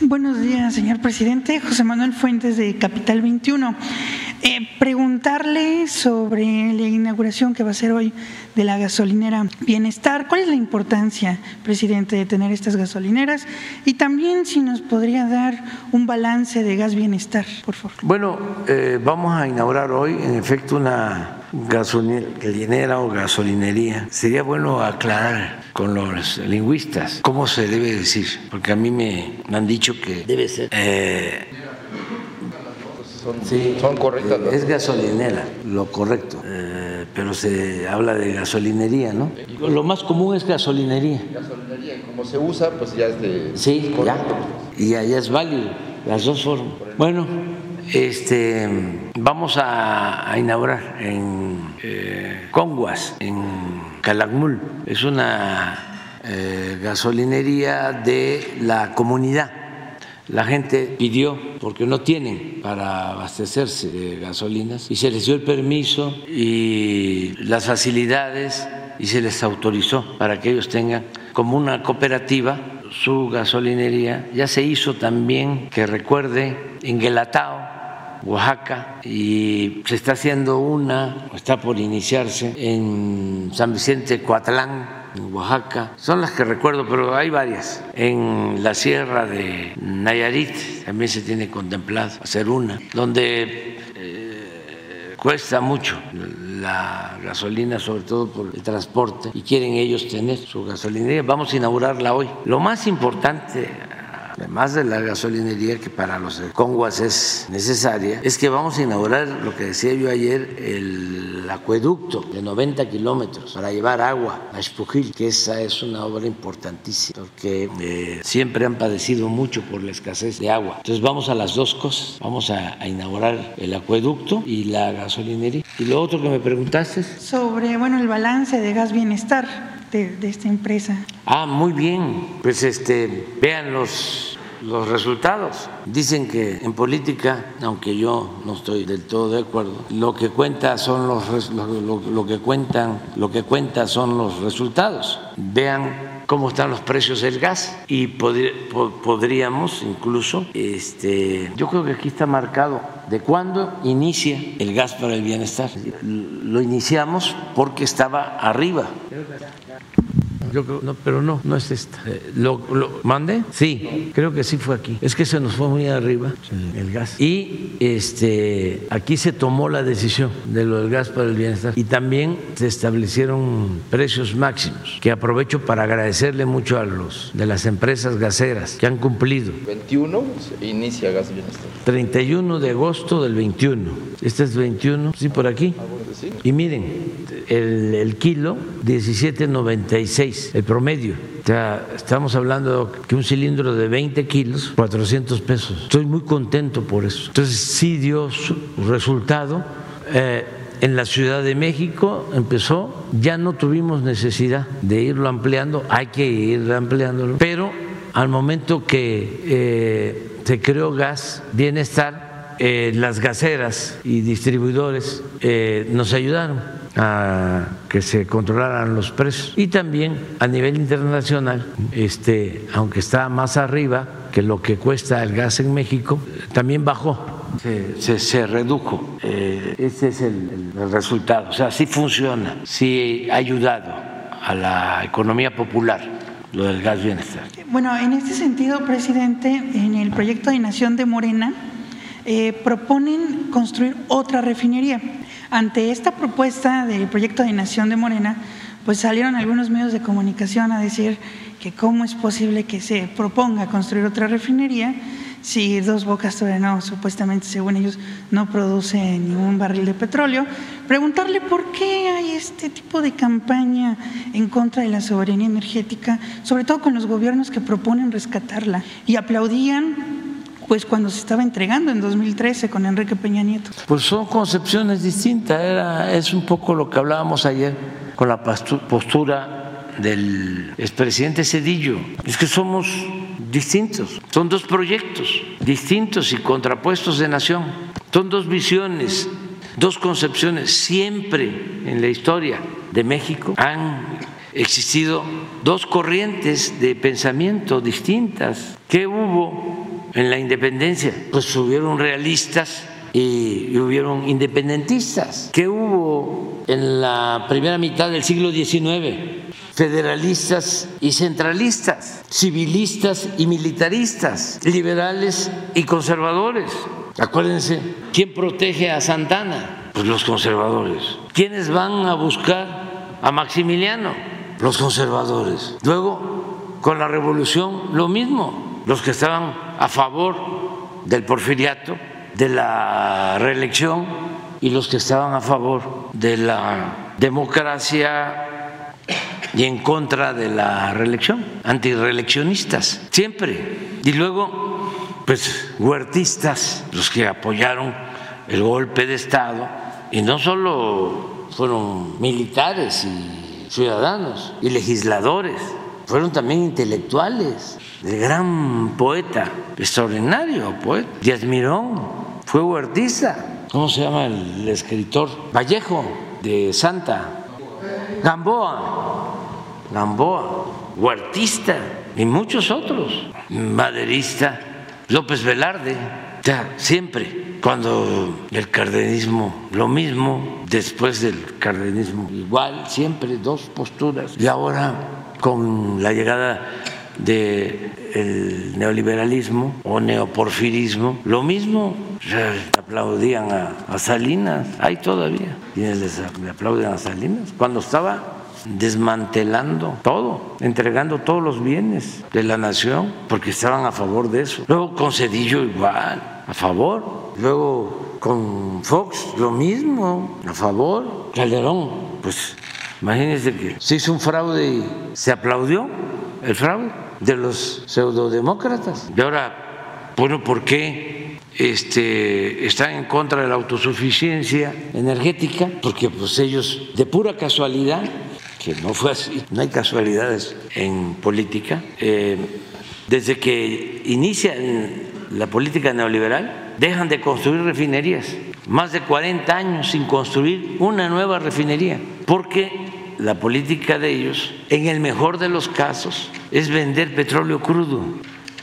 Buenos días, señor presidente. José Manuel Fuentes de Capital 21. Eh, preguntarle sobre la inauguración que va a ser hoy de la gasolinera Bienestar. ¿Cuál es la importancia, presidente, de tener estas gasolineras? Y también si nos podría dar un balance de gas Bienestar, por favor. Bueno, eh, vamos a inaugurar hoy, en efecto, una gasolinera o gasolinería. Sería bueno aclarar con los lingüistas cómo se debe decir, porque a mí me han dicho que debe ser... Eh, son, correctas. Es gasolinera, lo correcto, eh, pero se habla de gasolinería, ¿no? Lo más común es gasolinería. Gasolinería, como se usa, pues ya es de... Sí, ya, y allá es válido, las dos formas. Bueno, este, vamos a, inaugurar en eh, Conguas, en Calakmul. Es una eh, gasolinería de la comunidad la gente pidió, porque no tienen para abastecerse de gasolinas, y se les dio el permiso y las facilidades y se les autorizó para que ellos tengan como una cooperativa su gasolinería. Ya se hizo también, que recuerde, en Guelatao, Oaxaca, y se está haciendo una, está por iniciarse en San Vicente Coatlán, en Oaxaca, son las que recuerdo, pero hay varias. En la sierra de Nayarit también se tiene contemplado hacer una, donde eh, cuesta mucho la gasolina, sobre todo por el transporte, y quieren ellos tener su gasolinera. Vamos a inaugurarla hoy. Lo más importante además de la gasolinería que para los conguas es necesaria, es que vamos a inaugurar lo que decía yo ayer, el acueducto de 90 kilómetros para llevar agua a Espujil, que esa es una obra importantísima, porque eh, siempre han padecido mucho por la escasez de agua. Entonces vamos a las dos cosas, vamos a, a inaugurar el acueducto y la gasolinería. Y lo otro que me preguntaste. Sobre, bueno, el balance de gas bienestar de, esta empresa. Ah, muy bien. Pues este, vean los los resultados. Dicen que en política, aunque yo no estoy del todo de acuerdo, lo que cuenta son los lo, que cuentan, lo que cuenta son los resultados. Vean cómo están los precios del gas y podríamos incluso, este, yo creo que aquí está marcado de cuándo inicia el gas para el bienestar. Lo iniciamos porque estaba arriba no, pero no, no es esta. Eh, ¿Lo, mande? Sí, creo que sí fue aquí. Es que se nos fue muy arriba el, gas. Y este, aquí se tomó la decisión de lo del gas para el bienestar. Y también se establecieron precios máximos, que aprovecho para agradecerle mucho a los de las empresas gaseras que han cumplido. 21 inicia gas bienestar. 31 de agosto del 21. Este es 21, sí, por aquí. Ah, y miren, el, el kilo 17.96 el promedio. O sea, estamos hablando que un cilindro de 20 kilos, 400 pesos. Estoy muy contento por eso. Entonces sí dio su resultado. Eh, en la Ciudad de México empezó, ya no tuvimos necesidad de irlo ampliando, hay que ir ampliándolo, pero al momento que eh, se creó gas bienestar, eh, las gaseras y distribuidores eh, nos ayudaron a que se controlaran los precios y también a nivel internacional, este, aunque está más arriba que lo que cuesta el gas en México, también bajó se, se, redujo. Eh, ese es el, el, resultado. O sea, sí funciona, sí ha ayudado a la economía popular lo del gas bienestar. Bueno, en este sentido, presidente, en el proyecto de Nación de Morena eh, proponen construir otra refinería. Ante esta propuesta del proyecto de Nación de Morena, pues salieron algunos medios de comunicación a decir que cómo es posible que se proponga construir otra refinería si Dos Bocas todavía supuestamente, según ellos, no produce ningún barril de petróleo, preguntarle por qué hay este tipo de campaña en contra de la soberanía energética, sobre todo con los gobiernos que proponen rescatarla y aplaudían pues cuando se estaba entregando en 2013 con Enrique Peña Nieto. Pues son concepciones distintas, Era, es un poco lo que hablábamos ayer con la postura del expresidente Cedillo, es que somos distintos. Son dos proyectos distintos y contrapuestos de nación. Son dos visiones, dos concepciones. Siempre en la historia de México han existido dos corrientes de pensamiento distintas. ¿Qué hubo en la independencia? Pues hubieron realistas y, hubieron independentistas. ¿Qué hubo en la primera mitad del siglo XIX? federalistas y centralistas, civilistas y militaristas, liberales y conservadores. Acuérdense, ¿quién protege a Santana? Pues los conservadores. ¿Quiénes van a buscar a Maximiliano? Los conservadores. Luego, con la revolución, lo mismo. Los que estaban a favor del porfiriato, de la reelección, y los que estaban a favor de la democracia y en contra de la reelección, antireeleccionistas, siempre. Y luego, pues, huertistas, los que apoyaron el golpe de Estado, y no solo fueron militares y ciudadanos y legisladores, fueron también intelectuales. El gran poeta, extraordinario poeta, Díaz Mirón, fue huertista. ¿Cómo se llama el escritor? Vallejo, de Santa. Gamboa, Gamboa, Huertista y muchos otros, Maderista, López Velarde, ya siempre cuando el cardenismo lo mismo, después del cardenismo igual, siempre dos posturas. Y ahora con la llegada del neoliberalismo o neoporfirismo, lo mismo, aplaudían a, Salinas, hay todavía quienes le aplauden a Salinas, cuando estaba desmantelando todo, entregando todos los bienes de la nación, porque estaban a favor de eso. Luego con Cedillo igual, a favor. Luego con Fox lo mismo, a favor. Calderón, pues imagínense que se hizo un fraude y se aplaudió el fraude de los pseudodemócratas. Y ahora, bueno, ¿por qué este, están en contra de la autosuficiencia energética? Porque pues ellos, de pura casualidad, que no fue así, no hay casualidades en política. Eh, desde que inician la política neoliberal, dejan de construir refinerías. Más de 40 años sin construir una nueva refinería, porque la política de ellos, en el mejor de los casos, es vender petróleo crudo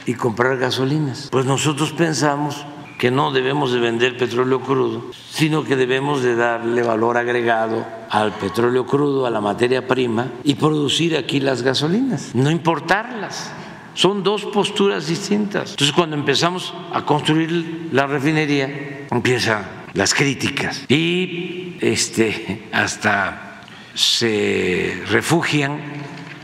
y comprar gasolinas. Pues nosotros pensamos que no debemos de vender petróleo crudo, sino que debemos de darle valor agregado al petróleo crudo, a la materia prima y producir aquí las gasolinas, no importarlas. Son dos posturas distintas. Entonces cuando empezamos a construir la refinería, empiezan las críticas y este hasta se refugian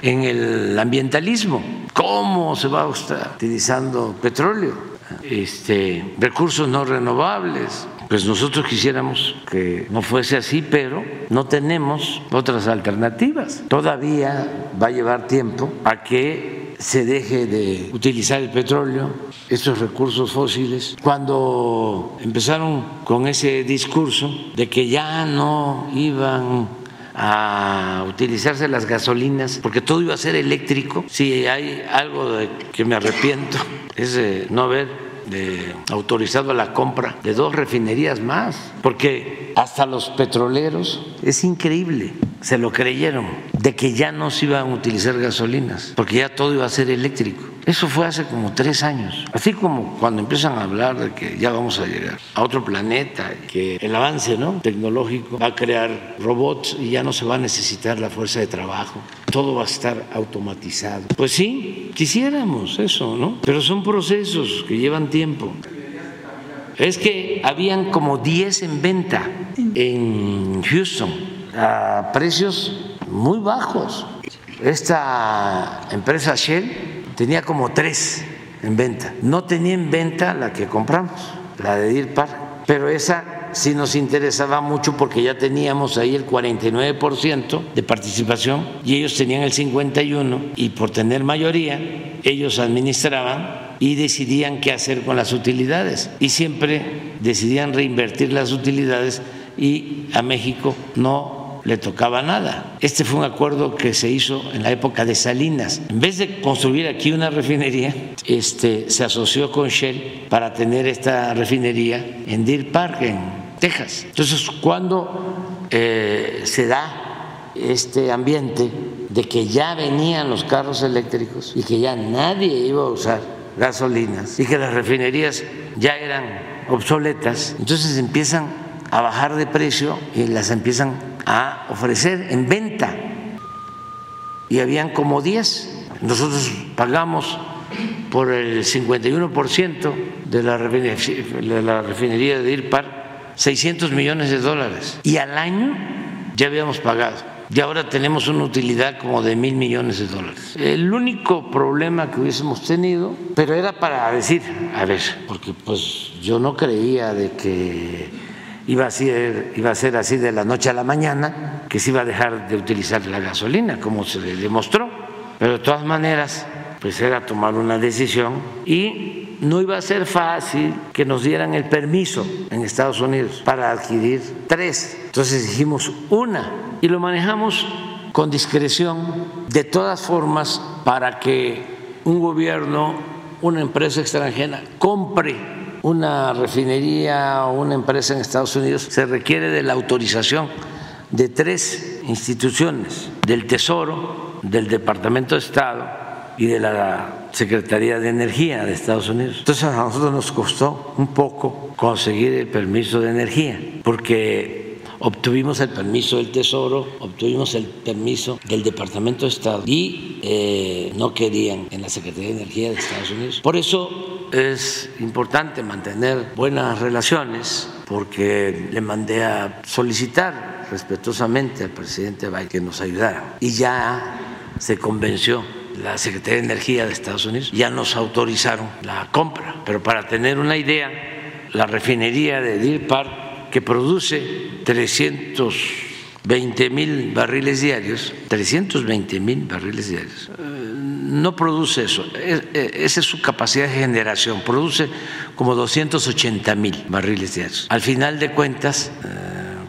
en el ambientalismo. ¿Cómo se va a estar utilizando petróleo? este, recursos no renovables. Pues nosotros quisiéramos que no fuese así, pero no tenemos otras alternativas. Todavía va a llevar tiempo a que se deje de utilizar el petróleo, estos recursos fósiles. Cuando empezaron con ese discurso de que ya no iban a utilizarse las gasolinas porque todo iba a ser eléctrico, si hay algo de que me arrepiento es de no haber de autorizado la compra de dos refinerías más, porque hasta los petroleros, es increíble, se lo creyeron, de que ya no se iban a utilizar gasolinas, porque ya todo iba a ser eléctrico. Eso fue hace como tres años. Así como cuando empiezan a hablar de que ya vamos a llegar a otro planeta, que el avance ¿no? tecnológico va a crear robots y ya no se va a necesitar la fuerza de trabajo, todo va a estar automatizado. Pues sí, quisiéramos eso, ¿no? Pero son procesos que llevan tiempo. Es que habían como 10 en venta en Houston a precios muy bajos. Esta empresa Shell tenía como tres en venta. No tenía en venta la que compramos, la de DIRPAR, pero esa sí nos interesaba mucho porque ya teníamos ahí el 49% de participación y ellos tenían el 51% y por tener mayoría ellos administraban y decidían qué hacer con las utilidades y siempre decidían reinvertir las utilidades y a México no le tocaba nada. Este fue un acuerdo que se hizo en la época de Salinas. En vez de construir aquí una refinería, este, se asoció con Shell para tener esta refinería en Deer Park, en Texas. Entonces, cuando eh, se da este ambiente de que ya venían los carros eléctricos y que ya nadie iba a usar gasolinas y que las refinerías ya eran obsoletas, entonces empiezan a bajar de precio y las empiezan a ofrecer en venta. Y habían como 10. Nosotros pagamos por el 51% de la refinería, de IRPAR 600 millones de dólares. Y al año ya habíamos pagado. Y ahora tenemos una utilidad como de mil millones de dólares. El único problema que hubiésemos tenido, pero era para decir, a ver, porque pues yo no creía de que iba a, ser, iba a ser así de la noche a la mañana, que se iba a dejar de utilizar la gasolina, como se demostró. Pero de todas maneras, pues era tomar una decisión y no iba a ser fácil que nos dieran el permiso en Estados Unidos para adquirir tres. Entonces dijimos una y lo manejamos con discreción, de todas formas, para que un gobierno, una empresa extranjera compre una refinería o una empresa en Estados Unidos, se requiere de la autorización de tres instituciones, del Tesoro, del Departamento de Estado y de la Secretaría de Energía de Estados Unidos. Entonces a nosotros nos costó un poco conseguir el permiso de energía, porque obtuvimos el permiso del Tesoro, obtuvimos el permiso del Departamento de Estado y eh, no querían en la Secretaría de Energía de Estados Unidos. Por eso es importante mantener buenas relaciones porque le mandé a solicitar respetuosamente al presidente Biden que nos ayudara y ya se convenció la Secretaría de Energía de Estados Unidos, ya nos autorizaron la compra, pero para tener una idea, la refinería de Deer Park que produce 320 mil barriles diarios, 320 mil barriles diarios, eh, no produce eso, eh, esa es su capacidad de generación, produce como 280 mil barriles diarios. Al final de cuentas, eh,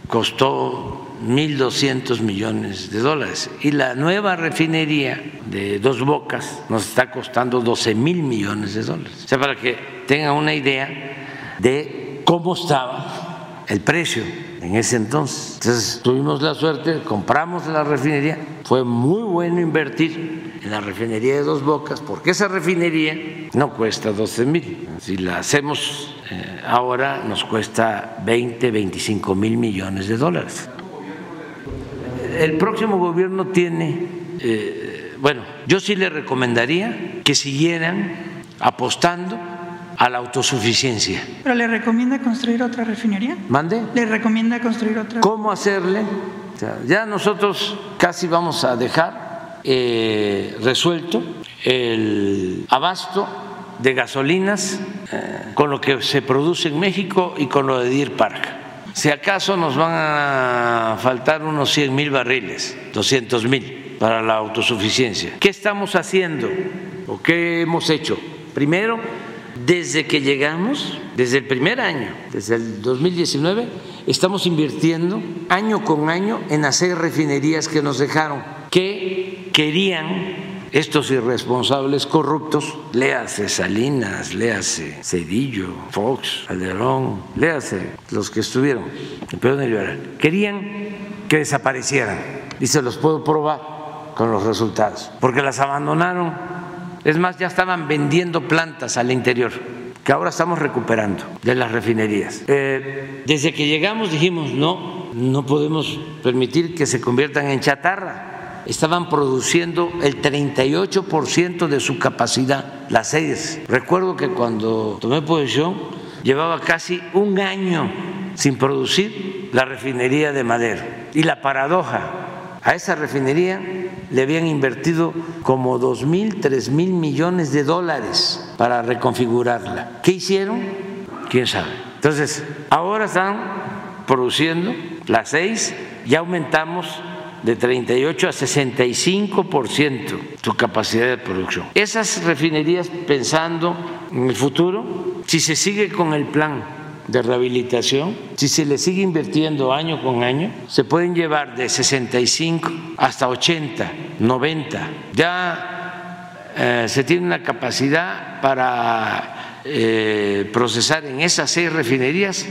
costó 1.200 millones de dólares. Y la nueva refinería de Dos Bocas nos está costando 12 mil millones de dólares. O sea, para que tengan una idea de cómo estaba el precio en ese entonces. Entonces tuvimos la suerte, compramos la refinería, fue muy bueno invertir en la refinería de Dos Bocas, porque esa refinería no cuesta 12 mil. Si la hacemos eh, ahora nos cuesta 20, 25 mil millones de dólares. El próximo gobierno tiene, eh, bueno, yo sí le recomendaría que siguieran apostando a la autosuficiencia. ¿Pero le recomienda construir otra refinería? ¿Mande? ¿Le recomienda construir otra? ¿Cómo hacerle? ya nosotros casi vamos a dejar eh, resuelto el abasto de gasolinas eh, con lo que se produce en México y con lo de Deer Park. Si acaso nos van a faltar unos 100 mil barriles, 200 mil para la autosuficiencia. ¿Qué estamos haciendo? o qué hemos hecho? Primero, desde que llegamos, desde el primer año, desde el 2019, estamos invirtiendo año con año en hacer refinerías que nos dejaron, que querían estos irresponsables corruptos, léase Salinas, léase Cedillo, Fox, Alderón, léase los que estuvieron en periodo liberal, querían que desaparecieran. Y se los puedo probar con los resultados, porque las abandonaron. Es más, ya estaban vendiendo plantas al interior que ahora estamos recuperando de las refinerías. Eh, desde que llegamos dijimos, no, no podemos permitir que se conviertan en chatarra estaban produciendo el 38% de su capacidad, las seis. Recuerdo que cuando tomé posesión llevaba casi un año sin producir la refinería de Madera. Y la paradoja, a esa refinería le habían invertido como dos mil, tres mil millones de dólares para reconfigurarla. ¿Qué hicieron? ¿Quién sabe? Entonces, ahora están produciendo las seis, ya aumentamos de 38 a 65% su capacidad de producción. Esas refinerías, pensando en el futuro, si se sigue con el plan de rehabilitación, si se le sigue invirtiendo año con año, se pueden llevar de 65 hasta 80, 90. Ya eh, se tiene una capacidad para eh, procesar en esas seis refinerías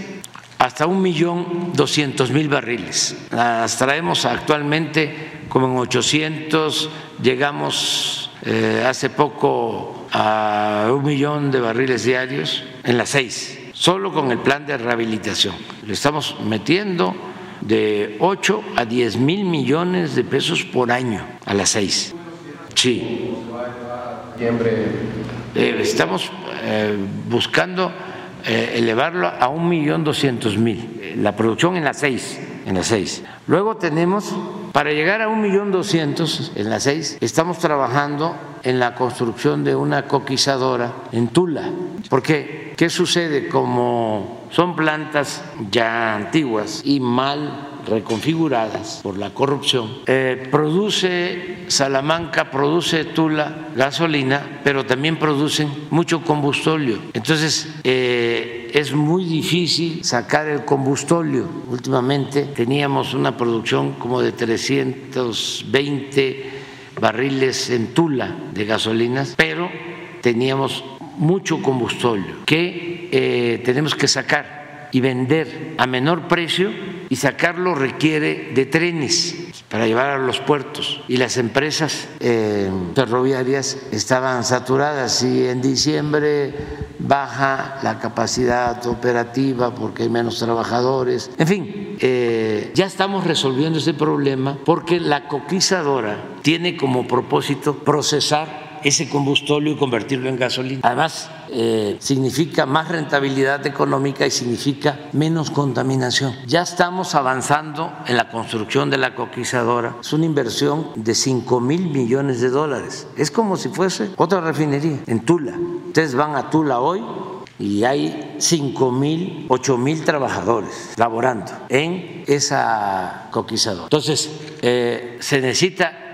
hasta un millón doscientos mil barriles. Las traemos actualmente como en 800, llegamos eh, hace poco a un millón de barriles diarios en las seis, solo con el plan de rehabilitación. Le estamos metiendo de 8 a 10 mil millones de pesos por año a las seis. Sí. Eh, estamos eh, buscando eh, elevarlo a un millón doscientos mil, la producción en las seis, en las seis. Luego tenemos, para llegar a un millón doscientos en las seis, estamos trabajando en la construcción de una coquizadora en Tula. ¿Por qué? ¿Qué sucede? Como son plantas ya antiguas y mal reconfiguradas por la corrupción, eh, produce Salamanca, produce Tula gasolina, pero también producen mucho combustóleo. Entonces, eh, es muy difícil sacar el combustóleo. Últimamente teníamos una producción como de 320 barriles en Tula de gasolinas, pero teníamos mucho combustóleo que eh, tenemos que sacar y vender a menor precio y sacarlo requiere de trenes para llevar a los puertos y las empresas eh, ferroviarias estaban saturadas y en diciembre baja la capacidad operativa porque hay menos trabajadores. En fin, eh, ya estamos resolviendo ese problema porque la coquizadora tiene como propósito procesar ese combustóleo y convertirlo en gasolina. Además, eh, significa más rentabilidad económica y significa menos contaminación. Ya estamos avanzando en la construcción de la coquizadora. Es una inversión de 5 mil millones de dólares. Es como si fuese otra refinería en Tula. Ustedes van a Tula hoy y hay 5 mil, 8 mil trabajadores laborando en esa coquizadora. Entonces, eh, se necesita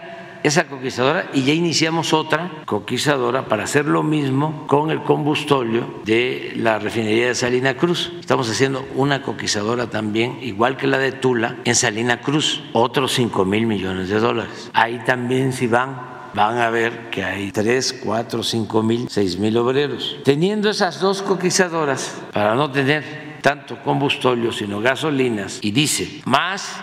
esa coquizadora y ya iniciamos otra coquizadora para hacer lo mismo con el combustóleo de la refinería de Salina Cruz. Estamos haciendo una coquizadora también, igual que la de Tula, en Salina Cruz, otros 5 mil millones de dólares. Ahí también si van van a ver que hay 3, 4, 5 mil, 6 mil obreros. Teniendo esas dos coquizadoras, para no tener tanto combustóleo, sino gasolinas, y dice, más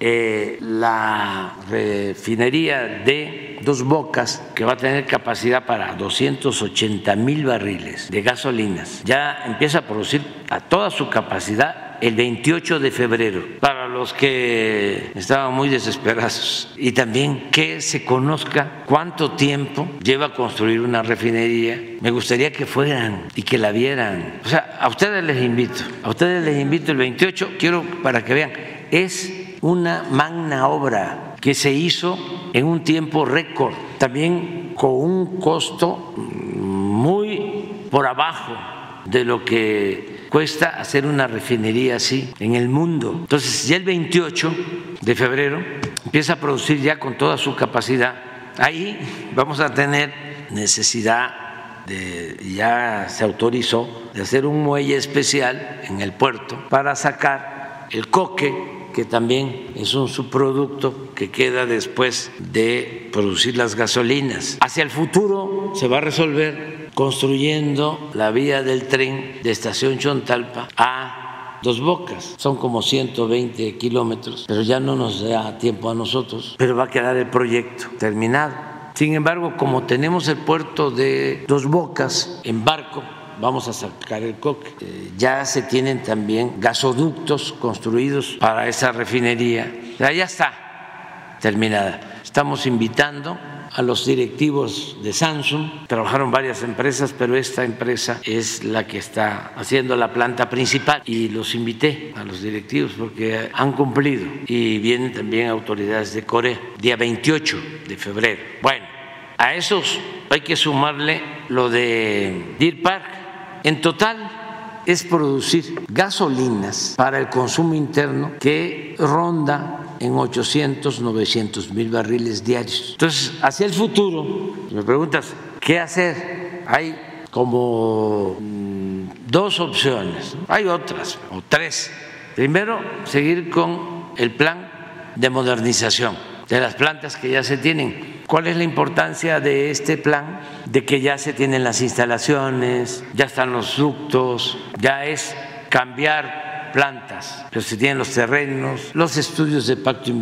eh, la refinería de Dos Bocas, que va a tener capacidad para 280 mil barriles de gasolinas, ya empieza a producir a toda su capacidad el 28 de febrero, para los que estaban muy desesperados. Y también que se conozca cuánto tiempo lleva construir una refinería. Me gustaría que fueran y que la vieran. O sea, a ustedes les invito, a ustedes les invito el 28, quiero para que vean, es una magna obra que se hizo en un tiempo récord, también con un costo muy por abajo de lo que cuesta hacer una refinería así en el mundo. Entonces, ya el 28 de febrero empieza a producir ya con toda su capacidad. Ahí vamos a tener necesidad de, ya se autorizó de hacer un muelle especial en el puerto para sacar el coque que también es un subproducto que queda después de producir las gasolinas. Hacia el futuro se va a resolver construyendo la vía del tren de Estación Chontalpa a Dos Bocas. Son como 120 kilómetros, pero ya no nos da tiempo a nosotros, pero va a quedar el proyecto terminado. Sin embargo, como tenemos el puerto de Dos Bocas en barco, vamos a sacar el coque. Eh, ya se tienen también gasoductos construidos para esa refinería. Ya está terminada. Estamos invitando a los directivos de Samsung. Trabajaron varias empresas, pero esta empresa es la que está haciendo la planta principal y los invité a los directivos porque han cumplido y vienen también autoridades de Corea, día 28 de febrero. Bueno, a esos hay que sumarle lo de Deer Park. En total es producir gasolinas para el consumo interno que ronda en 800, 900 mil barriles diarios. Entonces, hacia el futuro, me preguntas, ¿qué hacer? Hay como mm, dos opciones, hay otras, o tres. Primero, seguir con el plan de modernización de las plantas que ya se tienen. ¿Cuál es la importancia de este plan? De que ya se tienen las instalaciones, ya están los ductos, ya es cambiar plantas, pero se tienen los terrenos, los estudios de pacto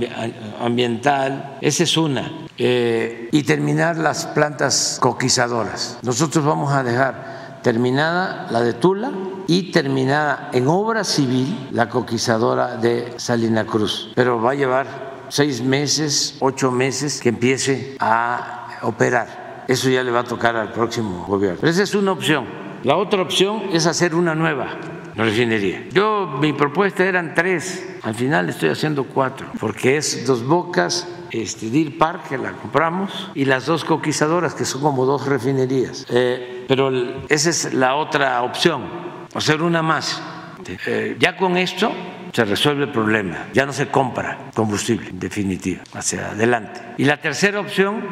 ambiental, esa es una, eh, y terminar las plantas coquizadoras. Nosotros vamos a dejar terminada la de Tula y terminada en obra civil la coquizadora de Salina Cruz, pero va a llevar seis meses, ocho meses que empiece a operar. Eso ya le va a tocar al próximo gobierno. esa es una opción. La otra opción es hacer una nueva refinería. Yo, mi propuesta eran tres, al final estoy haciendo cuatro, porque es Dos Bocas, este, Deer Park, que la compramos, y las dos coquizadoras, que son como dos refinerías. Eh, pero esa es la otra opción, hacer una más. Eh, ya con esto se resuelve el problema, ya no se compra combustible, en definitiva, hacia adelante. Y la tercera opción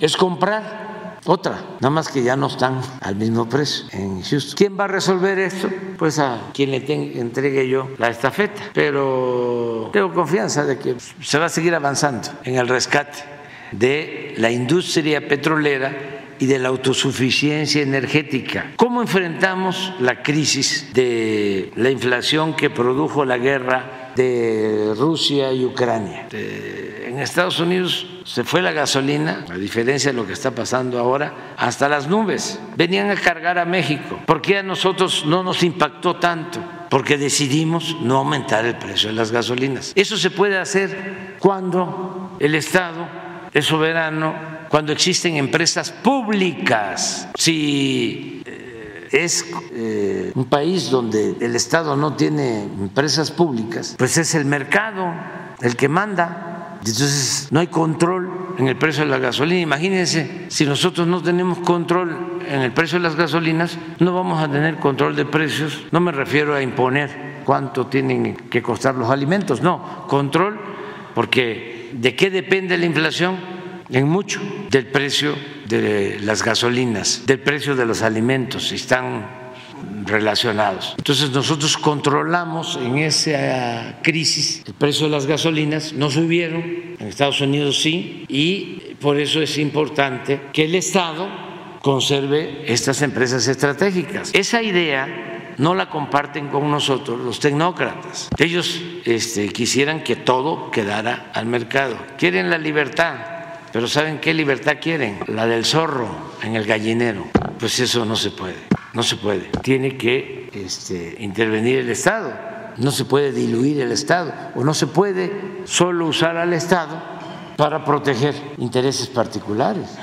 es comprar otra, nada más que ya no están al mismo precio en Houston. ¿Quién va a resolver esto? Pues a quien le entregue yo la estafeta, pero tengo confianza de que se va a seguir avanzando en el rescate de la industria petrolera y de la autosuficiencia energética. ¿Cómo enfrentamos la crisis de la inflación que produjo la guerra de Rusia y Ucrania? En Estados Unidos se fue la gasolina, a diferencia de lo que está pasando ahora, hasta las nubes. Venían a cargar a México. ¿Por qué a nosotros no nos impactó tanto? Porque decidimos no aumentar el precio de las gasolinas. Eso se puede hacer cuando el Estado es soberano, cuando existen empresas públicas. Si eh, es eh, un país donde el Estado no tiene empresas públicas, pues es el mercado el que manda. Entonces no hay control en el precio de la gasolina. Imagínense, si nosotros no tenemos control en el precio de las gasolinas, no vamos a tener control de precios. No me refiero a imponer cuánto tienen que costar los alimentos, no, control, porque ¿de qué depende la inflación? En mucho del precio de las gasolinas, del precio de los alimentos, están relacionados. Entonces nosotros controlamos en esa crisis el precio de las gasolinas, no subieron, en Estados Unidos sí, y por eso es importante que el Estado conserve estas empresas estratégicas. Esa idea no la comparten con nosotros los tecnócratas. Ellos este, quisieran que todo quedara al mercado. Quieren la libertad, pero ¿saben qué libertad quieren? La del zorro en el gallinero. Pues eso no se puede. No se puede. Tiene que este, intervenir el Estado. No se puede diluir el Estado o no se puede solo usar al Estado para proteger intereses particulares.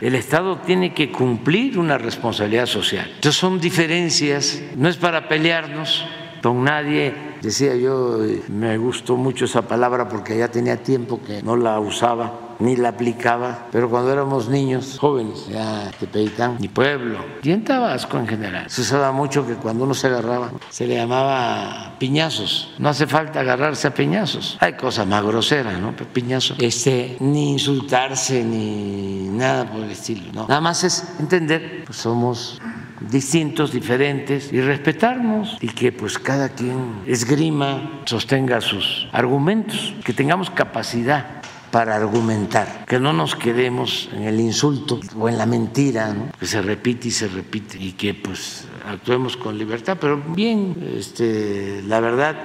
El Estado tiene que cumplir una responsabilidad social. Entonces son diferencias, no es para pelearnos con nadie. Decía yo, me gustó mucho esa palabra porque ya tenía tiempo que no la usaba ni la aplicaba, pero cuando éramos niños, jóvenes, ya Tepeitán, mi pueblo, y en Tabasco en general, se usaba mucho que cuando uno se agarraba, se le llamaba piñazos. No hace falta agarrarse a piñazos. Hay cosas más groseras, ¿no? Piñazos. Este, ni insultarse, ni nada por el estilo, ¿no? Nada más es entender, pues somos distintos, diferentes y respetarnos y que pues cada quien esgrima, sostenga sus argumentos, que tengamos capacidad para argumentar, que no nos quedemos en el insulto o en la mentira, que se repite y se repite y que pues actuemos con libertad, pero bien, este, la verdad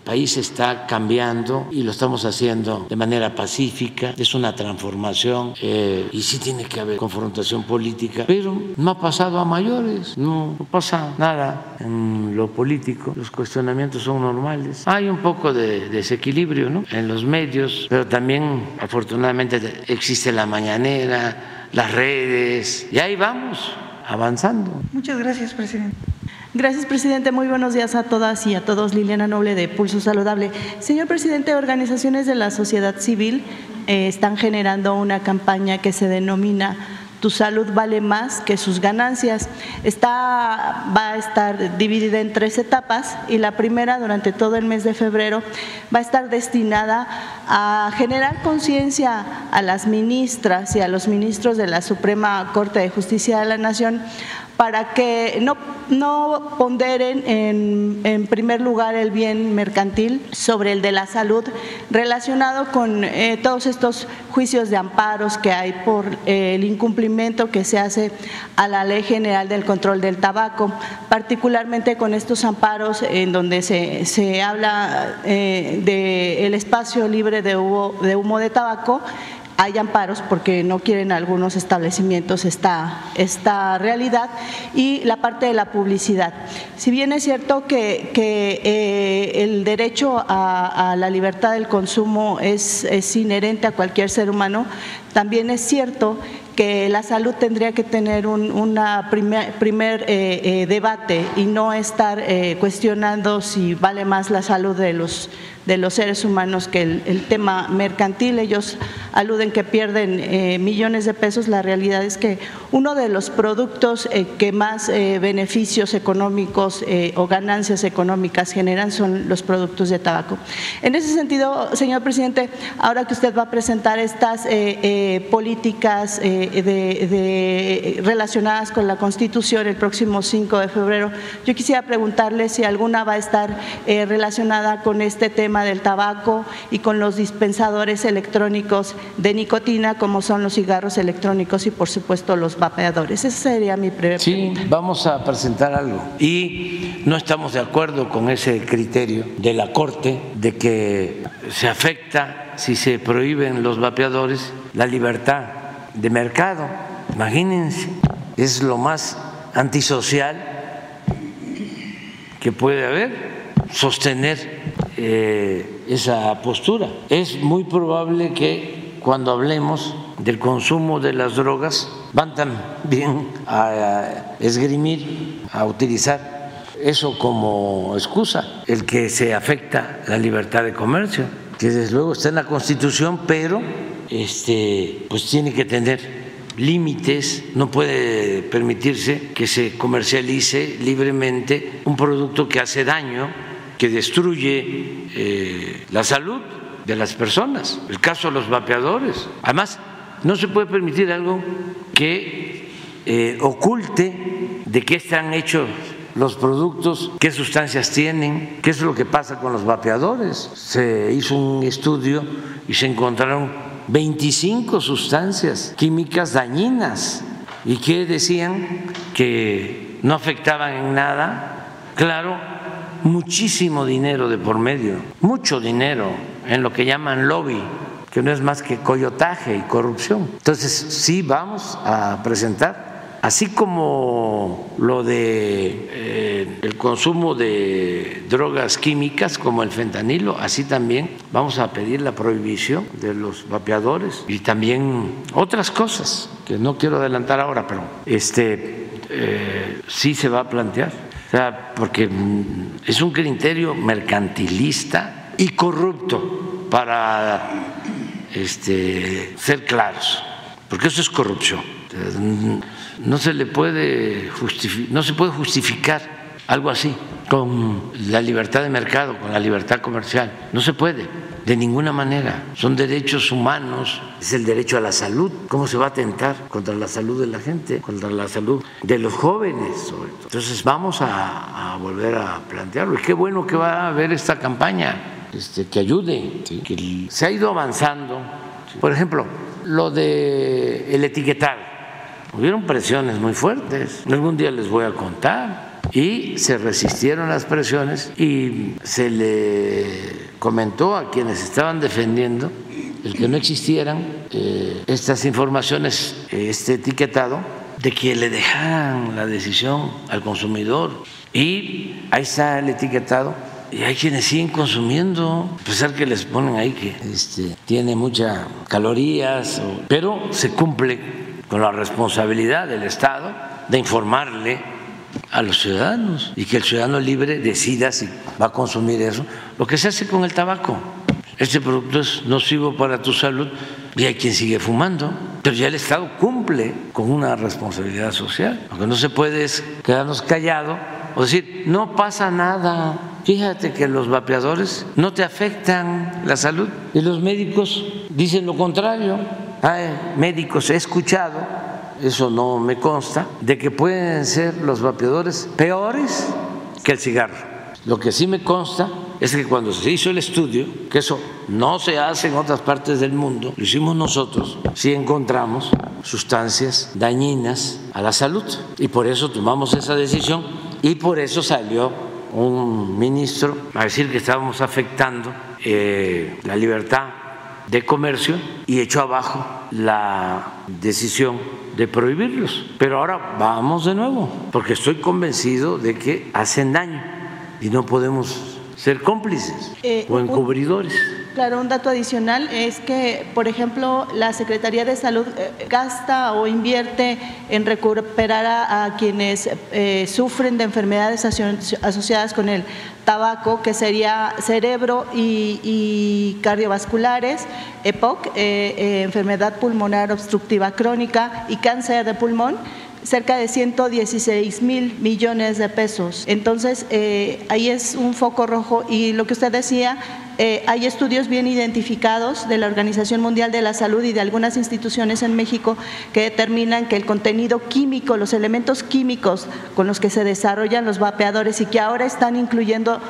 país está cambiando y lo estamos haciendo de manera pacífica, es una transformación eh, y sí tiene que haber confrontación política, pero no ha pasado a mayores, no, pasa nada en lo político, los cuestionamientos son normales. Hay un poco de desequilibrio ¿no? en los medios, pero también afortunadamente existe la mañanera, las redes, y ahí vamos avanzando. Muchas gracias, presidente. Gracias, presidente. Muy buenos días a todas y a todos. Liliana Noble de Pulso Saludable. Señor presidente, organizaciones de la sociedad civil eh, están generando una campaña que se denomina tu salud vale más que sus ganancias. Está, va a estar dividida en tres etapas y la primera durante todo el mes de febrero va a estar destinada a generar conciencia a las ministras y a los ministros de la Suprema Corte de Justicia de la Nación para que no, ponderen en, primer lugar el bien mercantil sobre el de la salud relacionado con eh, todos estos juicios de amparos que hay por eh, el incumplimiento que se hace a la Ley General del Control del Tabaco, particularmente con estos amparos en donde se, se habla eh, del espacio libre de humo de tabaco hay amparos porque no quieren algunos establecimientos esta, esta realidad y la parte de la publicidad. Si bien es cierto que, eh, el derecho a, la libertad del consumo es, inherente a cualquier ser humano, también es cierto que la salud tendría que tener un una primer, primer eh, eh, debate y no estar cuestionando si vale más la salud de los de los seres humanos que el, tema mercantil. Ellos aluden que pierden eh, millones de pesos. La realidad es que uno de los productos eh, que más eh, beneficios económicos o ganancias económicas generan son los productos de tabaco. En ese sentido, señor presidente, ahora que usted va a presentar estas políticas de, relacionadas con la Constitución el próximo 5 de febrero, yo quisiera preguntarle si alguna va a estar relacionada con este tema del tabaco y con los dispensadores electrónicos de nicotina, como son los cigarros electrónicos y, por supuesto, los vapeadores. Esa sería mi pregunta. Sí, vamos a presentar algo. Y no estamos de acuerdo con ese criterio de la Corte de que se afecta, si se prohíben los vapeadores, la libertad de mercado. Imagínense, es lo más antisocial que puede haber sostener eh, esa postura. Es muy probable que cuando hablemos del consumo de las drogas van también a esgrimir, a utilizar eso como excusa, el que se afecta la libertad de comercio, que desde luego está en la Constitución, pero este, pues tiene que tener límites, no puede permitirse que se comercialice libremente un producto que hace daño que destruye eh, la salud de las personas. El caso de los vapeadores. Además, no se puede permitir algo que eh, oculte de qué están hechos los productos, qué sustancias tienen, qué es lo que pasa con los vapeadores. Se hizo un estudio y se encontraron 25 sustancias químicas dañinas y que decían que no afectaban en nada. Claro, muchísimo dinero de por medio, mucho dinero en lo que llaman lobby, que no es más que coyotaje y corrupción. Entonces, sí vamos a presentar así como lo de eh, el consumo de drogas químicas como el fentanilo, así también vamos a pedir la prohibición de los vapeadores y también otras cosas que no quiero adelantar ahora, pero este eh, sí se va a plantear porque es un criterio mercantilista y corrupto para este, ser claros, porque eso es corrupción. No se le puede no se puede justificar algo así con la libertad de mercado, con la libertad comercial. No se puede, de ninguna manera. Son derechos humanos, es el derecho a la salud. ¿Cómo se va a atentar contra la salud de la gente, contra la salud de los jóvenes sobre todo? Entonces vamos a, volver a plantearlo. Y qué bueno que va a haber esta campaña este, que ayude, que se ha ido avanzando. Por ejemplo, lo de el etiquetado. Hubieron presiones muy fuertes. Algún día les voy a contar y se resistieron las presiones y se le comentó a quienes estaban defendiendo el que no existieran eh, estas informaciones, este etiquetado, de que le dejaran la decisión al consumidor. Y ahí está el etiquetado. Y hay quienes siguen consumiendo, a pesar que les ponen ahí que este, tiene muchas calorías, pero se cumple con la responsabilidad del Estado de informarle a los ciudadanos y que el ciudadano libre decida si va a consumir eso. Lo que se hace con el tabaco. Este producto es nocivo para tu salud y hay quien sigue fumando, pero ya el Estado cumple con una responsabilidad social. Lo que no se puede es quedarnos callados o decir, no pasa nada. Fíjate que los vapeadores no te afectan la salud y los médicos dicen lo contrario. Hay médicos, he escuchado eso no me consta, de que pueden ser los vapeadores peores que el cigarro. Lo que sí me consta es que cuando se hizo el estudio, que eso no se hace en otras partes del mundo, lo hicimos nosotros, sí encontramos sustancias dañinas a la salud y por eso tomamos esa decisión y por eso salió un ministro a decir que estábamos afectando eh, la libertad de comercio y echó abajo la decisión de prohibirlos. Pero ahora vamos de nuevo, porque estoy convencido de que hacen daño y no podemos ser cómplices eh, o encubridores. Claro, un dato adicional es que, por ejemplo, la Secretaría de Salud eh, gasta o invierte en recuperar a, quienes eh, sufren de enfermedades asociadas con el tabaco, que sería cerebro y, cardiovasculares, EPOC, enfermedad pulmonar obstructiva crónica y cáncer de pulmón cerca de 116 mil millones de pesos. Entonces, eh, ahí es un foco rojo y lo que usted decía, eh, hay estudios bien identificados de la Organización Mundial de la Salud y de algunas instituciones en México que determinan que el contenido químico, los elementos químicos con los que se desarrollan los vapeadores y que ahora están incluyendo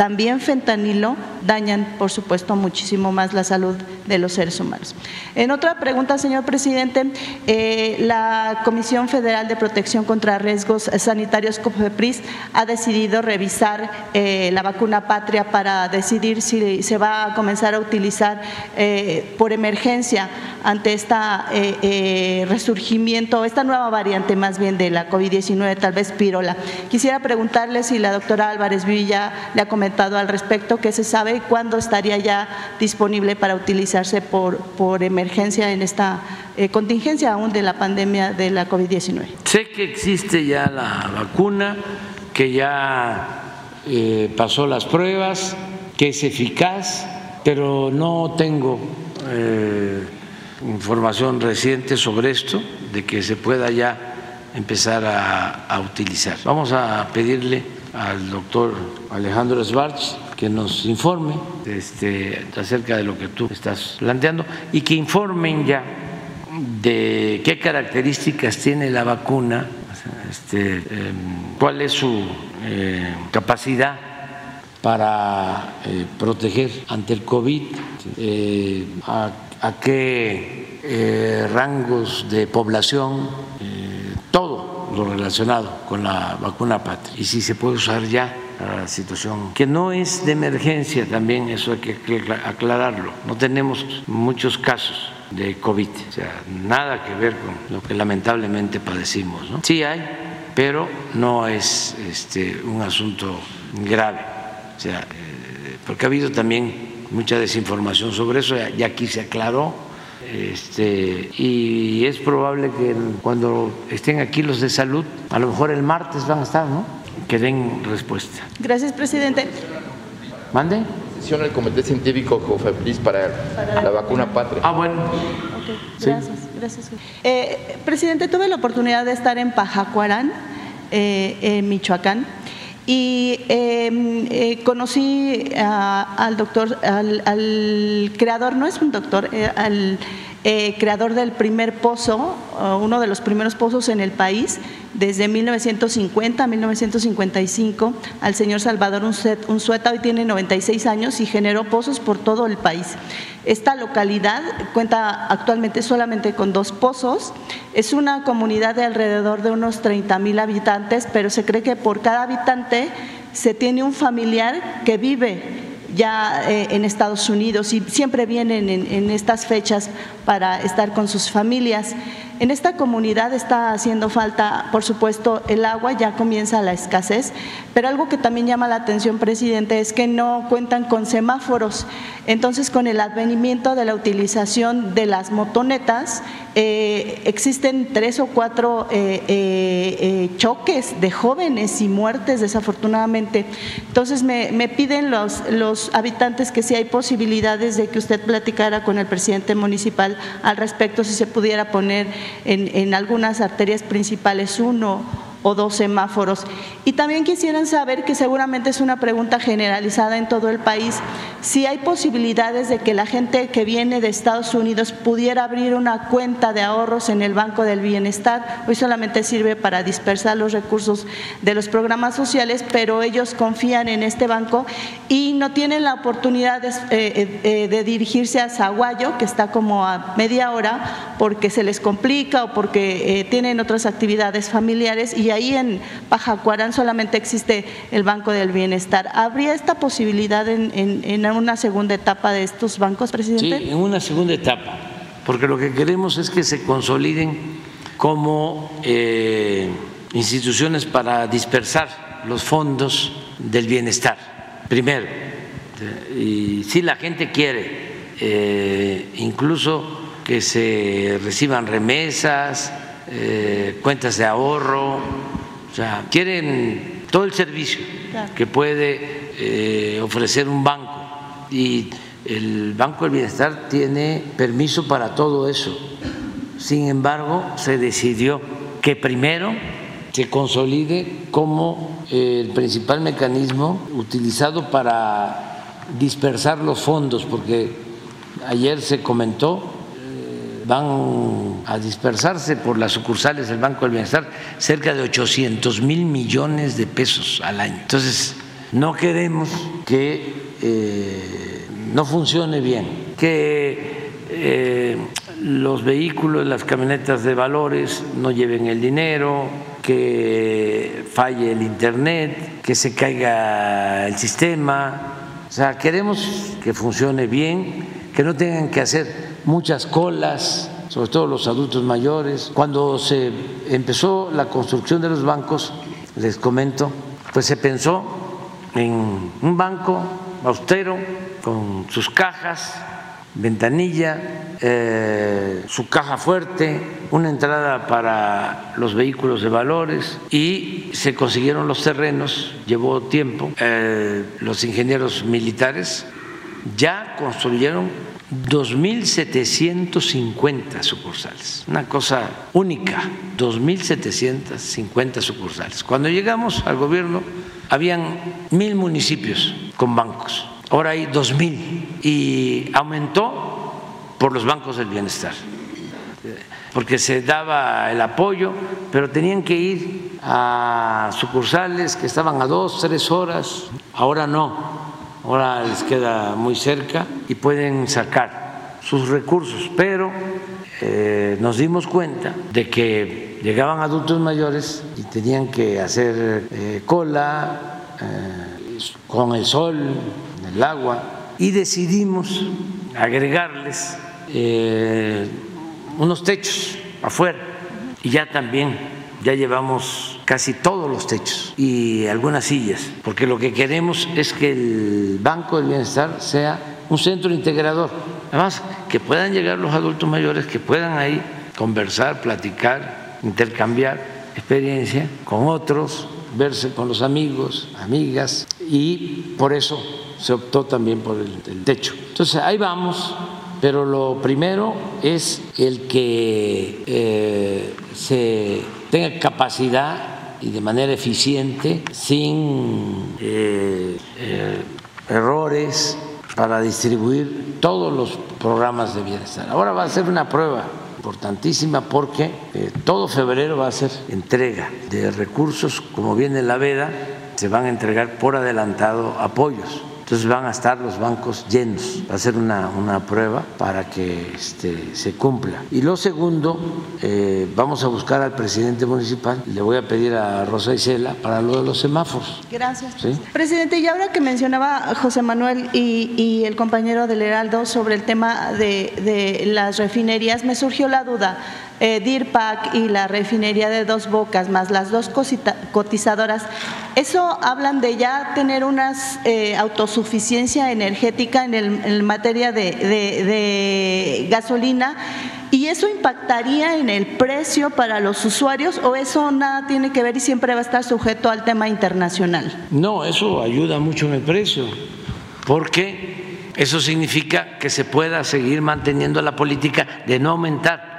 también fentanilo, dañan, por supuesto, muchísimo más la salud de los seres humanos. En otra pregunta, señor presidente, eh, la Comisión Federal de Protección contra Riesgos Sanitarios, COFEPRIS, ha decidido revisar eh, la vacuna patria para decidir si se va a comenzar a utilizar eh, por emergencia ante este resurgimiento, esta nueva variante más bien de la COVID-19, tal vez pirola. Quisiera preguntarle si la doctora Álvarez Villa le ha comentado al respecto, que se sabe cuándo estaría ya disponible para utilizarse por, por emergencia en esta eh, contingencia aún de la pandemia de la COVID-19. Sé que existe ya la vacuna, que ya eh, pasó las pruebas, que es eficaz, pero no tengo eh, información reciente sobre esto, de que se pueda ya empezar a, a utilizar. Vamos a pedirle al doctor Alejandro Svarch que nos informe este, acerca de lo que tú estás planteando y que informen ya de qué características tiene la vacuna, este, em, cuál es su eh, capacidad para eh, proteger ante el COVID, eh, a, qué rangos de población, todo lo relacionado con la vacuna patria y si se puede usar ya la situación que no es de emergencia también eso hay que aclararlo. No tenemos muchos casos de COVID o sea nada que ver con lo que lamentablemente padecimos ¿no? sí hay pero no es este un asunto grave. O sea eh, porque ha habido también mucha desinformación sobre eso y aquí se aclaró este, y es probable que cuando estén aquí los de salud, a lo mejor el martes van a estar, ¿no? Que den respuesta. Gracias, presidente. ¿Mande? posiciona el Comité Científico Cofepris para, la vacuna patria? Ah, bueno. gracias, gracias. Eh, presidente, tuve la oportunidad de estar en Pajacuarán, eh, en Michoacán, y em, eh, conocí al doctor, al, al, creador, no es un doctor, al eh, creador del primer pozo, uno de los primeros pozos en el país, desde 1950 a 1955, al señor Salvador Unzueta, hoy tiene 96 años y generó pozos por todo el país. Esta localidad cuenta actualmente solamente con dos pozos, es una comunidad de alrededor de unos 30 mil habitantes, pero se cree que por cada habitante se tiene un familiar que vive ya eh, en Estados Unidos y siempre vienen en, estas fechas para estar con sus familias. En esta comunidad está haciendo falta, por supuesto, el agua, ya comienza la escasez, pero algo que también llama la atención, presidente, es que no cuentan con semáforos. Entonces, con el advenimiento de la utilización de las motonetas, eh, existen tres o cuatro eh, eh, choques de jóvenes y muertes, desafortunadamente. Entonces, me, piden los, los habitantes que si hay posibilidades de que usted platicara con el presidente municipal al respecto, si se pudiera poner en, en algunas arterias principales uno o dos semáforos. Y también quisieran saber, que seguramente es una pregunta generalizada en todo el país, si hay posibilidades de que la gente que viene de Estados Unidos pudiera abrir una cuenta de ahorros en el Banco del Bienestar. Hoy solamente sirve para dispersar los recursos de los programas sociales, pero ellos confían en este banco y no tienen la oportunidad de, eh, eh, eh, dirigirse a Zaguayo, que está como a media hora, porque se les complica o porque tienen otras actividades familiares y ahí en Pajacuarán solamente existe el Banco del Bienestar. ¿Habría esta posibilidad en, en, una segunda etapa de estos bancos, presidente? Sí, en una segunda etapa, porque lo que queremos es que se consoliden como eh, instituciones para dispersar los fondos del bienestar, primero. Y si la gente quiere, eh, incluso que se reciban remesas, eh, cuentas de ahorro, o sea, quieren todo el servicio que puede eh, ofrecer un banco y el Banco del Bienestar tiene permiso para todo eso. Sin embargo, se decidió que primero se consolide como el principal mecanismo utilizado para dispersar los fondos, porque ayer se comentó van a dispersarse por las sucursales del Banco del Bienestar cerca de 800 mil millones de pesos al año. Entonces, no queremos que eh, no funcione bien, que eh, los vehículos, las camionetas de valores no lleven el dinero, que falle el Internet, que se caiga el sistema. O sea, queremos que funcione bien, que no tengan que hacer muchas colas, sobre todo los adultos mayores. Cuando se empezó la construcción de los bancos, les comento, pues se pensó en un banco austero con sus cajas, ventanilla, eh, su caja fuerte, una entrada para los vehículos de valores y se consiguieron los terrenos, llevó tiempo, eh, los ingenieros militares ya construyeron 2.750 sucursales, una cosa única, 2.750 sucursales. Cuando llegamos al gobierno habían mil municipios con bancos, ahora hay 2.000 y aumentó por los bancos del bienestar, porque se daba el apoyo, pero tenían que ir a sucursales que estaban a dos, tres horas, ahora no ahora les queda muy cerca y pueden sacar sus recursos, pero eh, nos dimos cuenta de que llegaban adultos mayores y tenían que hacer eh, cola eh, con el sol, el agua, y decidimos agregarles unos techos afuera y ya también ya llevamos casi todos los techos y algunas sillas, porque lo que queremos es que el Banco del Bienestar sea un centro integrador. Además, que puedan llegar los adultos mayores, que puedan ahí conversar, platicar, intercambiar experiencia con otros, verse con los amigos, amigas, y por eso se optó también por el, techo. Entonces ahí vamos, pero lo primero es el que eh, se tenga capacidad y de manera eficiente, sin eh, eh, errores, para distribuir todos los programas de bienestar. Ahora va a ser una prueba importantísima porque todo febrero va a ser entrega de recursos, como viene la veda, se van a entregar por adelantado apoyos entonces van a estar los bancos llenos. Va a ser una, una prueba para que este, se cumpla. Y lo segundo, eh, vamos a buscar al presidente municipal. Le voy a pedir a Rosa Isela para lo de los semáforos. Gracias. Presidente, y ahora que mencionaba José Manuel y, y, el compañero del Heraldo sobre el tema de, de las refinerías, me surgió la duda eh, DIRPAC y la refinería de Dos Bocas, más las dos cotizadoras, ¿eso hablan de ya tener una eh, autosuficiencia energética en, el, materia de, gasolina? ¿Y eso impactaría en el precio para los usuarios o eso nada tiene que ver y siempre va a estar sujeto al tema internacional? No, eso ayuda mucho en el precio, porque eso significa que se pueda seguir manteniendo la política de no aumentar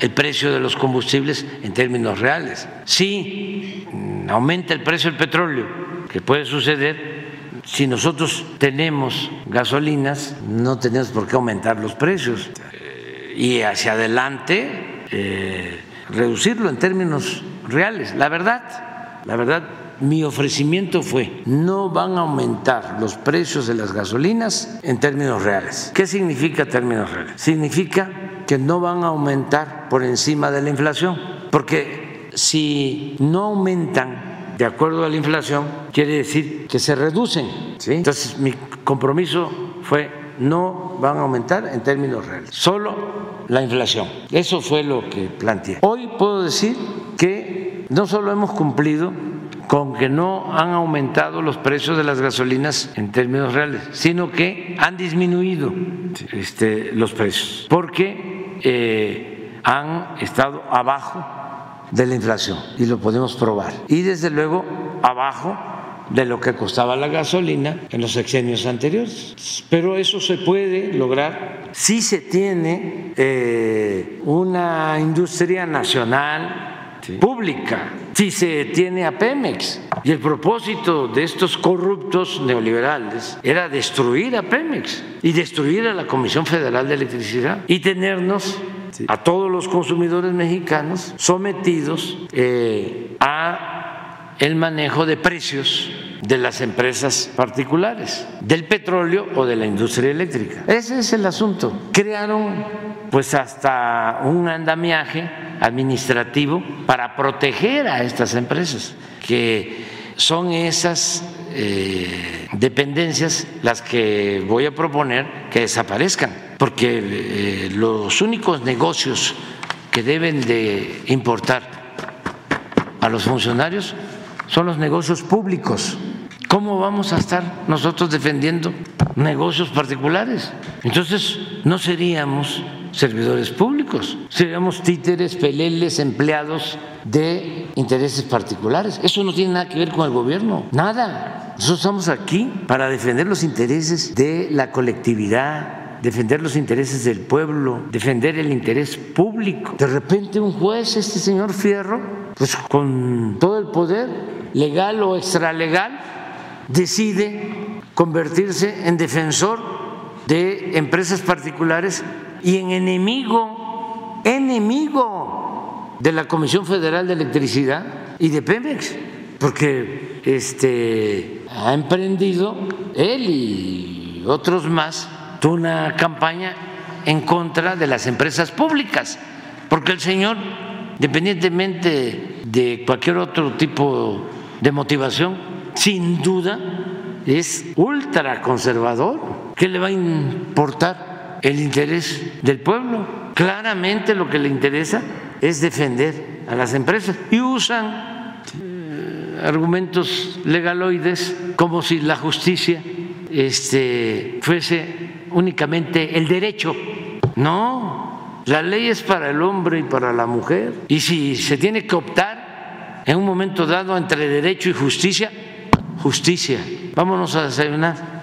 el precio de los combustibles en términos reales. Si aumenta el precio del petróleo, que puede suceder, si nosotros tenemos gasolinas, no tenemos por qué aumentar los precios. Eh, y hacia adelante, eh, reducirlo en términos reales. La verdad, la verdad, mi ofrecimiento fue, no van a aumentar los precios de las gasolinas en términos reales. ¿Qué significa términos reales? Significa que no van a aumentar por encima de la inflación, porque si no aumentan de acuerdo a la inflación, quiere decir que se reducen. Entonces, mi compromiso fue no van a aumentar en términos reales, solo la inflación. Eso fue lo que planteé. Hoy puedo decir que no solo hemos cumplido con que no han aumentado los precios de las gasolinas en términos reales, sino que han disminuido este, los precios, porque eh, han estado abajo de la inflación y lo podemos probar. Y desde luego abajo de lo que costaba la gasolina en los sexenios anteriores. Pero eso se puede lograr si se tiene eh, una industria nacional pública. Si se tiene a Pemex. Y el propósito de estos corruptos neoliberales era destruir a Pemex y destruir a la Comisión Federal de Electricidad y tenernos a todos los consumidores mexicanos sometidos eh, a el manejo de precios de las empresas particulares, del petróleo o de la industria eléctrica. Ese es el asunto. Crearon pues hasta un andamiaje administrativo para proteger a estas empresas, que son esas eh, dependencias las que voy a proponer que desaparezcan, porque eh, los únicos negocios que deben de importar a los funcionarios son los negocios públicos. ¿Cómo vamos a estar nosotros defendiendo negocios particulares? Entonces, no seríamos servidores públicos, seríamos títeres, peleles, empleados de intereses particulares. Eso no tiene nada que ver con el gobierno, nada. Nosotros estamos aquí para defender los intereses de la colectividad, defender los intereses del pueblo, defender el interés público. De repente un juez, este señor Fierro, pues con todo el poder legal o extralegal, decide convertirse en defensor de empresas particulares y en enemigo, enemigo de la Comisión Federal de Electricidad y de Pemex, porque este, ha emprendido él y otros más una campaña en contra de las empresas públicas, porque el señor, independientemente de cualquier otro tipo de motivación, sin duda es ultraconservador. ¿Qué le va a importar el interés del pueblo. Claramente lo que le interesa es defender a las empresas y usan eh, argumentos legaloides como si la justicia este, fuese únicamente el derecho. No, la ley es para el hombre y para la mujer. Y si se tiene que optar en un momento dado entre derecho y justicia, justicia. Vámonos a desayunar